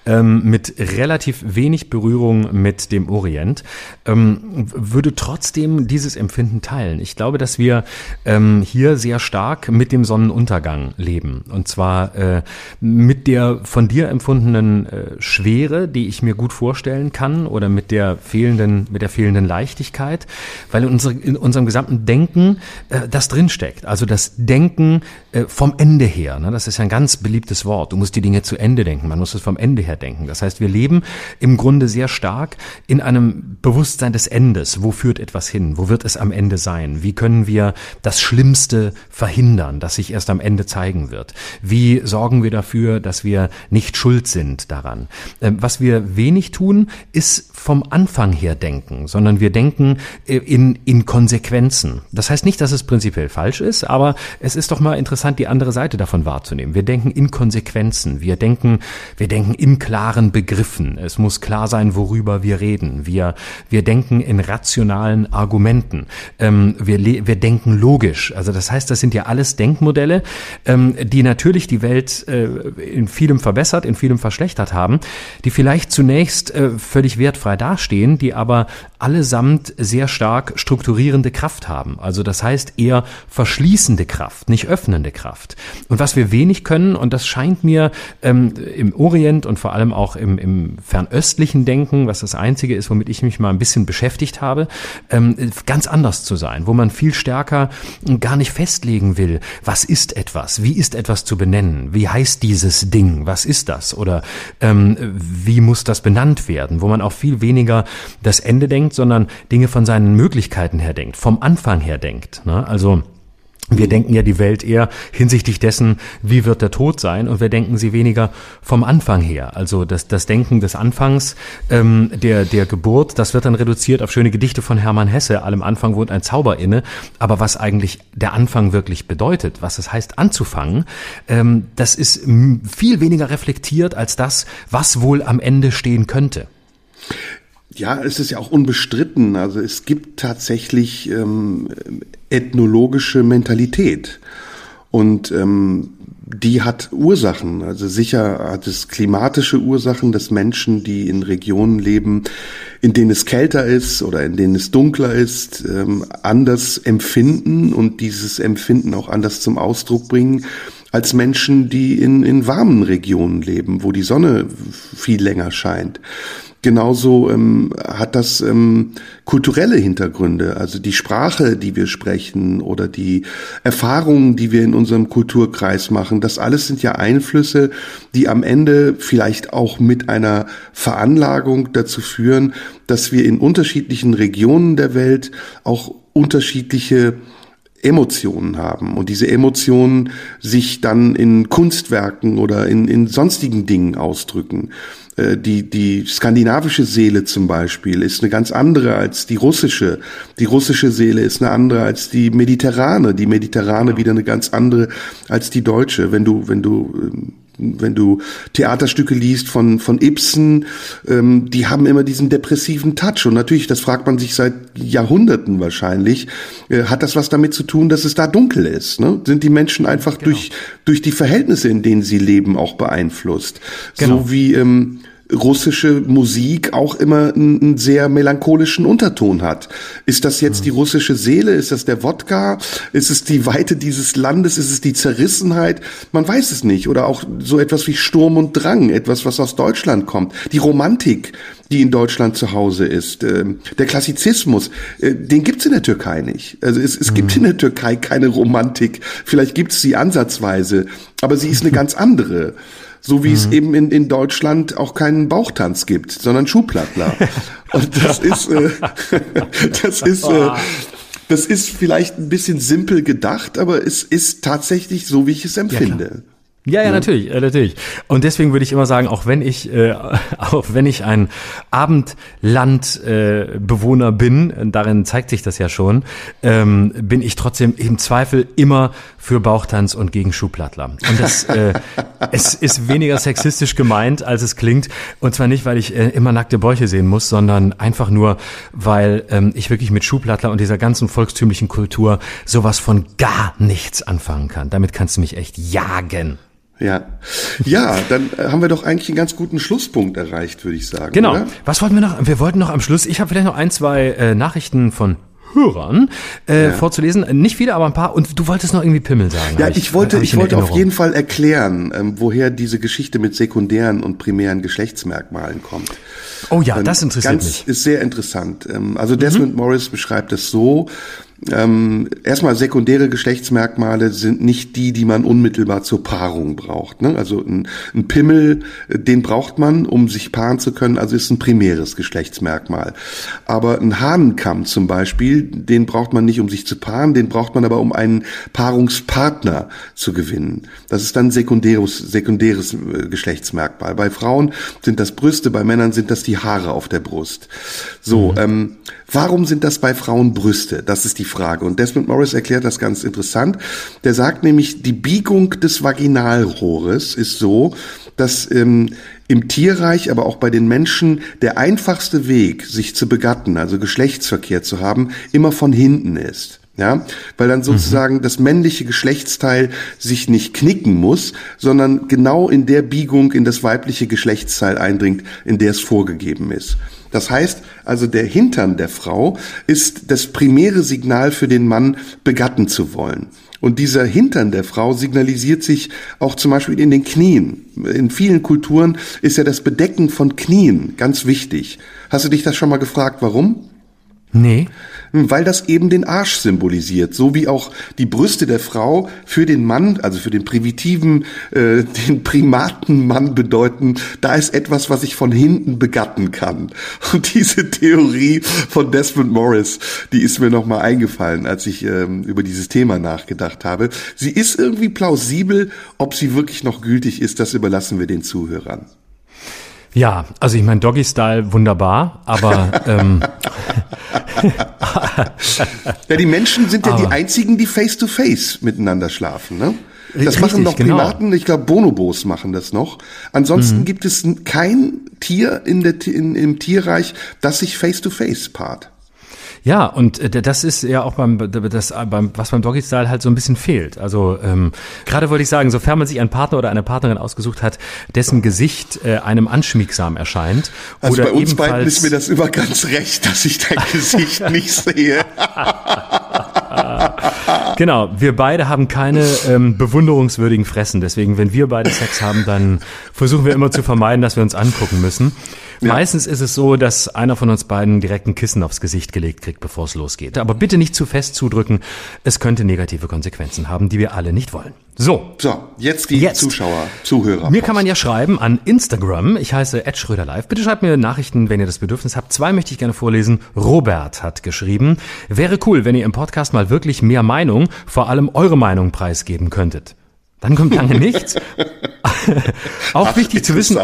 Speaker 2: ähm, mit relativ wenig Berührung mit dem Orient, ähm, würde trotzdem dieses Empfinden teilen. Ich glaube, dass wir ähm, hier sehr stark mit dem Sonnenuntergang leben. Und zwar äh, mit der von dir empfundenen äh, Schwere, die ich mir gut vorstellen kann, oder mit der fehlenden, mit der fehlenden Leichtigkeit, weil unsere in unserem gesamten Denken äh, das drinsteckt. Also das Denken äh, vom Ende her. Ne? Das ist ja ein ganz beliebtes Wort. Du musst die Dinge zu Ende denken. Man muss es vom Ende her denken. Das heißt, wir leben im Grunde sehr stark in einem Bewusstsein des Endes. Wo führt etwas hin? Wo wird es am Ende sein? Wie können wir das Schlimmste verhindern, das sich erst am Ende zeigen wird? Wie sorgen wir dafür, dass wir nicht schuld sind daran? Äh, was wir wenig tun, ist vom Anfang her denken, sondern wir denken äh, in, in Konsequenzen. Das heißt nicht, dass es prinzipiell falsch ist, aber es ist doch mal interessant, die andere Seite davon wahrzunehmen. Wir denken in Konsequenzen. Wir denken, wir denken in klaren Begriffen. Es muss klar sein, worüber wir reden. Wir, wir denken in rationalen Argumenten. Ähm, wir, wir denken logisch. Also das heißt, das sind ja alles Denkmodelle, ähm, die natürlich die Welt äh, in vielem verbessert, in vielem verschlechtert haben, die vielleicht zunächst äh, völlig wertfrei dastehen, die aber allesamt sehr stark strukturierende Kraft haben. Also das heißt eher verschließende Kraft, nicht öffnende Kraft. Und was wir wenig können, und das scheint mir ähm, im Orient und vor allem auch im, im fernöstlichen Denken, was das Einzige ist, womit ich mich mal ein bisschen beschäftigt habe, ähm, ganz anders zu sein, wo man viel stärker gar nicht festlegen will, was ist etwas, wie ist etwas zu benennen, wie heißt dieses Ding, was ist das oder ähm, wie muss das benannt werden, wo man auch viel weniger das Ende denkt, sondern Dinge von seinen Möglichkeiten her denkt, vom Anfang her denkt. Ne? Also wir denken ja die Welt eher hinsichtlich dessen, wie wird der Tod sein, und wir denken sie weniger vom Anfang her. Also das, das Denken des Anfangs ähm, der, der Geburt, das wird dann reduziert auf schöne Gedichte von Hermann Hesse. Allem Anfang wohnt ein Zauber inne. Aber was eigentlich der Anfang wirklich bedeutet, was es heißt anzufangen, ähm, das ist viel weniger reflektiert als das, was wohl am Ende stehen könnte.
Speaker 1: Ja, es ist ja auch unbestritten. Also es gibt tatsächlich ähm, ethnologische Mentalität. Und ähm, die hat Ursachen. Also sicher hat es klimatische Ursachen, dass Menschen, die in Regionen leben, in denen es kälter ist oder in denen es dunkler ist, ähm, anders empfinden und dieses Empfinden auch anders zum Ausdruck bringen als Menschen, die in, in warmen Regionen leben, wo die Sonne viel länger scheint. Genauso ähm, hat das ähm, kulturelle Hintergründe, also die Sprache, die wir sprechen oder die Erfahrungen, die wir in unserem Kulturkreis machen. Das alles sind ja Einflüsse, die am Ende vielleicht auch mit einer Veranlagung dazu führen, dass wir in unterschiedlichen Regionen der Welt auch unterschiedliche Emotionen haben und diese Emotionen sich dann in Kunstwerken oder in, in sonstigen Dingen ausdrücken. Äh, die, die skandinavische Seele zum Beispiel ist eine ganz andere als die russische. Die russische Seele ist eine andere als die mediterrane. Die mediterrane wieder eine ganz andere als die deutsche. Wenn du, wenn du ähm, wenn du Theaterstücke liest von, von Ibsen, ähm, die haben immer diesen depressiven Touch. Und natürlich, das fragt man sich seit Jahrhunderten wahrscheinlich, äh, hat das was damit zu tun, dass es da dunkel ist? Ne? Sind die Menschen einfach genau. durch, durch die Verhältnisse, in denen sie leben, auch beeinflusst? Genau. So wie ähm, russische Musik auch immer einen, einen, sehr melancholischen Unterton hat. Ist das jetzt die russische Seele? Ist das der Wodka? Ist es die Weite dieses Landes? Ist es die Zerrissenheit? Man weiß es nicht. Oder auch so etwas wie Sturm und Drang, etwas, was aus Deutschland kommt. Die Romantik, die in Deutschland zu Hause ist. Ähm, der Klassizismus, äh, den gibt's in der Türkei nicht. Also es, es gibt mhm. in der Türkei keine Romantik. Vielleicht gibt's sie ansatzweise, aber sie ist eine ganz andere. So wie mhm. es eben in, in Deutschland auch keinen Bauchtanz gibt, sondern Schuhplattler. Und das ist, äh, das ist, äh, das ist vielleicht ein bisschen simpel gedacht, aber es ist tatsächlich so, wie ich es empfinde. Ja,
Speaker 2: ja, ja, natürlich, äh, natürlich. Und deswegen würde ich immer sagen, auch wenn ich, äh, auch wenn ich ein Abendlandbewohner äh, bin, darin zeigt sich das ja schon, ähm, bin ich trotzdem im Zweifel immer für Bauchtanz und gegen Schuhplattler. Und das äh, es ist weniger sexistisch gemeint, als es klingt. Und zwar nicht, weil ich äh, immer nackte Bäuche sehen muss, sondern einfach nur, weil ähm, ich wirklich mit Schuhplattler und dieser ganzen volkstümlichen Kultur sowas von gar nichts anfangen kann. Damit kannst du mich echt jagen.
Speaker 1: Ja, ja, dann äh, haben wir doch eigentlich einen ganz guten Schlusspunkt erreicht, würde ich sagen.
Speaker 2: Genau. Oder? Was wollten wir noch? Wir wollten noch am Schluss. Ich habe vielleicht noch ein, zwei äh, Nachrichten von Hörern äh, ja. vorzulesen. Nicht viele, aber ein paar. Und du wolltest noch irgendwie Pimmel sagen.
Speaker 1: Ja, ich, ich wollte, ich, ich wollte auf jeden Fall erklären, ähm, woher diese Geschichte mit sekundären und primären Geschlechtsmerkmalen kommt.
Speaker 2: Oh ja, ähm, das interessiert
Speaker 1: ganz,
Speaker 2: mich.
Speaker 1: Ist sehr interessant. Ähm, also Desmond mhm. Morris beschreibt es so, ähm, erstmal sekundäre Geschlechtsmerkmale sind nicht die, die man unmittelbar zur Paarung braucht. Ne? Also ein, ein, Pimmel, äh, den braucht man, um sich paaren zu können, also ist ein primäres Geschlechtsmerkmal. Aber ein Hahnenkamm zum Beispiel, den braucht man nicht, um sich zu paaren, den braucht man aber, um einen Paarungspartner zu gewinnen. Das ist dann sekundäres, sekundäres äh, Geschlechtsmerkmal. Bei Frauen sind das Brüste, bei Männern sind das die Haare auf der Brust. So, mhm. ähm, Warum sind das bei Frauen Brüste? Das ist die Frage. Und Desmond Morris erklärt das ganz interessant. Der sagt nämlich, die Biegung des Vaginalrohres ist so, dass ähm, im Tierreich, aber auch bei den Menschen der einfachste Weg, sich zu begatten, also Geschlechtsverkehr zu haben, immer von hinten ist. Ja, weil dann sozusagen mhm. das männliche Geschlechtsteil sich nicht knicken muss, sondern genau in der Biegung in das weibliche Geschlechtsteil eindringt, in der es vorgegeben ist. Das heißt also, der Hintern der Frau ist das primäre Signal für den Mann, begatten zu wollen. Und dieser Hintern der Frau signalisiert sich auch zum Beispiel in den Knien. In vielen Kulturen ist ja das Bedecken von Knien ganz wichtig. Hast du dich das schon mal gefragt, warum?
Speaker 2: Nee
Speaker 1: weil das eben den Arsch symbolisiert, so wie auch die Brüste der Frau für den Mann, also für den primitiven, äh, den primaten Mann bedeuten, da ist etwas, was ich von hinten begatten kann. Und diese Theorie von Desmond Morris, die ist mir nochmal eingefallen, als ich ähm, über dieses Thema nachgedacht habe. Sie ist irgendwie plausibel, ob sie wirklich noch gültig ist, das überlassen wir den Zuhörern.
Speaker 2: Ja, also ich meine Doggy Style wunderbar, aber ähm,
Speaker 1: ja, die Menschen sind ja aber. die einzigen, die face to face miteinander schlafen, ne? Das Richtig, machen noch genau. Primaten, genau. ich glaube Bonobos machen das noch. Ansonsten mhm. gibt es kein Tier in der, in, im Tierreich, das sich face to face paart.
Speaker 2: Ja, und äh, das ist ja auch beim, das, beim was beim Doggy Style halt so ein bisschen fehlt. Also ähm, gerade wollte ich sagen, sofern man sich einen Partner oder eine Partnerin ausgesucht hat, dessen Gesicht äh, einem anschmiegsam erscheint.
Speaker 1: Also oder bei uns beiden ist mir das immer ganz recht, dass ich dein Gesicht nicht sehe.
Speaker 2: genau, wir beide haben keine ähm, bewunderungswürdigen Fressen. Deswegen, wenn wir beide Sex haben, dann versuchen wir immer zu vermeiden, dass wir uns angucken müssen. Ja. Meistens ist es so, dass einer von uns beiden direkt ein Kissen aufs Gesicht gelegt kriegt, bevor es losgeht. Aber bitte nicht zu fest zudrücken. Es könnte negative Konsequenzen haben, die wir alle nicht wollen. So.
Speaker 1: So, jetzt die jetzt. Zuschauer, Zuhörer.
Speaker 2: Mir kann man ja schreiben an Instagram. Ich heiße Ed Schröder Live. Bitte schreibt mir Nachrichten, wenn ihr das Bedürfnis habt. Zwei möchte ich gerne vorlesen. Robert hat geschrieben, wäre cool, wenn ihr im Podcast mal wirklich mehr Meinung, vor allem eure Meinung preisgeben könntet. Dann kommt lange nichts. Auch Ach, wichtig zu wissen,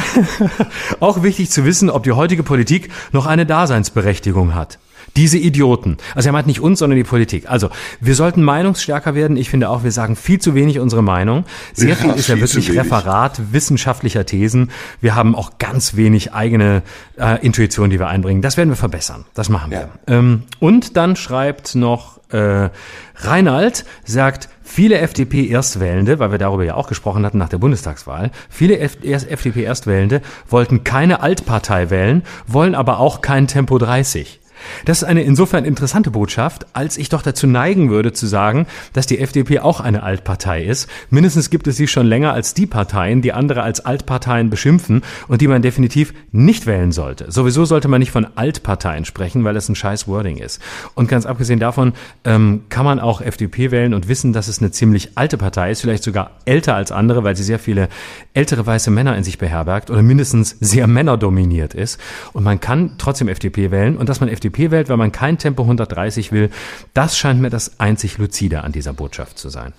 Speaker 2: auch wichtig zu wissen, ob die heutige Politik noch eine Daseinsberechtigung hat. Diese Idioten. Also er meint nicht uns, sondern die Politik. Also wir sollten meinungsstärker werden. Ich finde auch, wir sagen viel zu wenig unsere Meinung. Sehr
Speaker 1: Ja,
Speaker 2: viel ist ja wirklich. Referat wissenschaftlicher Thesen. Wir haben auch ganz wenig eigene äh, Intuition, die wir einbringen. Das werden wir verbessern. Das machen wir. Ähm, und dann schreibt noch äh, Reinald, sagt, viele FDP-Erstwählende, weil wir darüber ja auch gesprochen hatten nach der Bundestagswahl, viele FDP-Erstwählende wollten keine Altpartei wählen, wollen aber auch kein Tempo 30. Das ist eine insofern interessante Botschaft, als ich doch dazu neigen würde zu sagen, dass die FDP auch eine Altpartei ist. Mindestens gibt es sie schon länger als die Parteien, die andere als Altparteien beschimpfen und die man definitiv nicht wählen sollte. Sowieso sollte man nicht von Altparteien sprechen, weil das ein scheiß Wording ist. Und ganz abgesehen davon ähm, kann man auch FDP wählen und wissen, dass es eine ziemlich alte Partei ist, vielleicht sogar älter als andere, weil sie sehr viele ältere weiße Männer in sich beherbergt oder mindestens sehr männerdominiert ist. Und man kann trotzdem FDP wählen und dass man FDP wählt, weil man kein Tempo 130 will, das scheint mir das einzig Lucide an dieser Botschaft zu sein.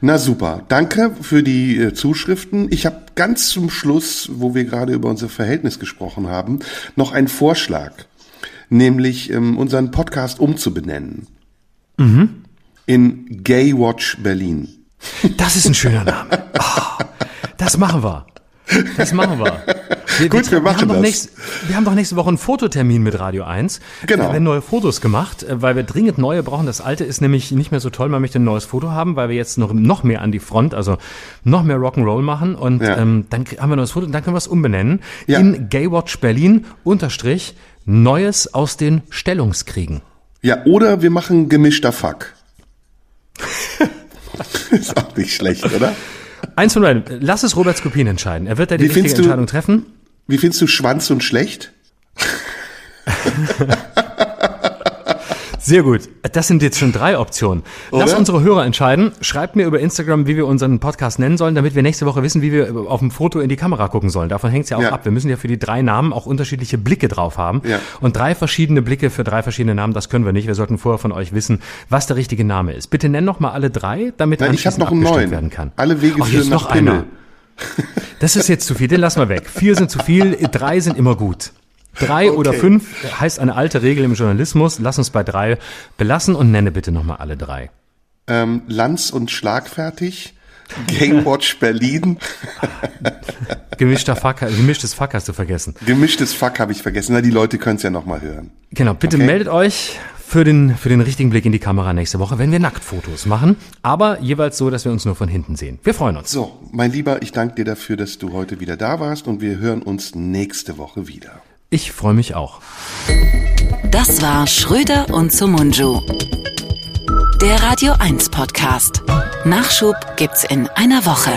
Speaker 1: Na super, danke für die äh, Zuschriften. Ich habe ganz zum Schluss, wo wir gerade über unser Verhältnis gesprochen haben, noch einen Vorschlag, nämlich ähm, unseren Podcast umzubenennen in Gay Watch Berlin.
Speaker 2: Das ist ein schöner Name. Oh, das machen wir. Das machen wir. Wir,
Speaker 1: Gut, wir machen
Speaker 2: haben doch
Speaker 1: das.
Speaker 2: Nächst, wir haben doch nächste Woche einen Fototermin mit Radio 1.
Speaker 1: Genau.
Speaker 2: Wir werden neue Fotos gemacht, äh, weil wir dringend neue brauchen. Das alte ist nämlich nicht mehr so toll. Man möchte ein neues Foto haben, weil wir jetzt noch, noch mehr an die Front, also noch mehr Rock'n'Roll machen. Und
Speaker 1: Ja.
Speaker 2: ähm, dann haben wir ein neues Foto und dann können wir es umbenennen
Speaker 1: Ja.
Speaker 2: in Gaywatch Berlin unterstrich Neues aus den Stellungskriegen.
Speaker 1: Ja, oder wir machen gemischter Fuck. ist auch nicht schlecht, oder?
Speaker 2: Eins von beiden. Lass es Robert Skopin entscheiden. Er wird da die richtige
Speaker 1: findest du-
Speaker 2: Entscheidung treffen.
Speaker 1: Wie findest du Schwanz und schlecht?
Speaker 2: Sehr gut. Das sind jetzt schon drei Optionen. Lass
Speaker 1: Oder?
Speaker 2: unsere Hörer entscheiden. Schreibt mir über Instagram, wie wir unseren Podcast nennen sollen, damit wir nächste Woche wissen, wie wir auf dem Foto in die Kamera gucken sollen. Davon hängt es ja auch
Speaker 1: Ja.
Speaker 2: ab. Wir müssen ja für die drei Namen auch unterschiedliche Blicke drauf haben.
Speaker 1: Ja.
Speaker 2: Und drei verschiedene Blicke für drei verschiedene Namen, das können wir nicht. Wir sollten vorher von euch wissen, was der richtige Name ist. Bitte nenn noch mal alle drei, damit
Speaker 1: Nein, ich
Speaker 2: anschließend
Speaker 1: noch einen
Speaker 2: abgestimmt
Speaker 1: neuen.
Speaker 2: werden kann.
Speaker 1: Alle Wege
Speaker 2: Ach,
Speaker 1: führen
Speaker 2: jetzt
Speaker 1: nach
Speaker 2: noch einer.
Speaker 1: Pimmel.
Speaker 2: Das ist jetzt zu viel, den lassen wir weg. Vier sind zu viel, drei sind immer gut. Drei oder fünf heißt eine alte Regel im Journalismus. Lass uns bei drei belassen und nenne bitte nochmal alle drei.
Speaker 1: Ähm, Lanz und schlagfertig. Gay Watch Berlin.
Speaker 2: Gemischter Fuck, gemischtes Fuck hast du vergessen.
Speaker 1: Gemischtes Fuck habe ich vergessen. Na, die Leute können es ja noch mal hören.
Speaker 2: Genau, bitte
Speaker 1: Okay.
Speaker 2: meldet euch für den, für den richtigen Blick in die Kamera nächste Woche, wenn wir Nacktfotos machen. Aber jeweils so, dass wir uns nur von hinten sehen. Wir freuen uns.
Speaker 1: So, mein Lieber, ich danke dir dafür, dass du heute wieder da warst und wir hören uns nächste Woche wieder.
Speaker 2: Ich freue mich auch.
Speaker 3: Das war Schröder und Sumunju. Der Radio 1 Podcast. Nachschub gibt's in einer Woche.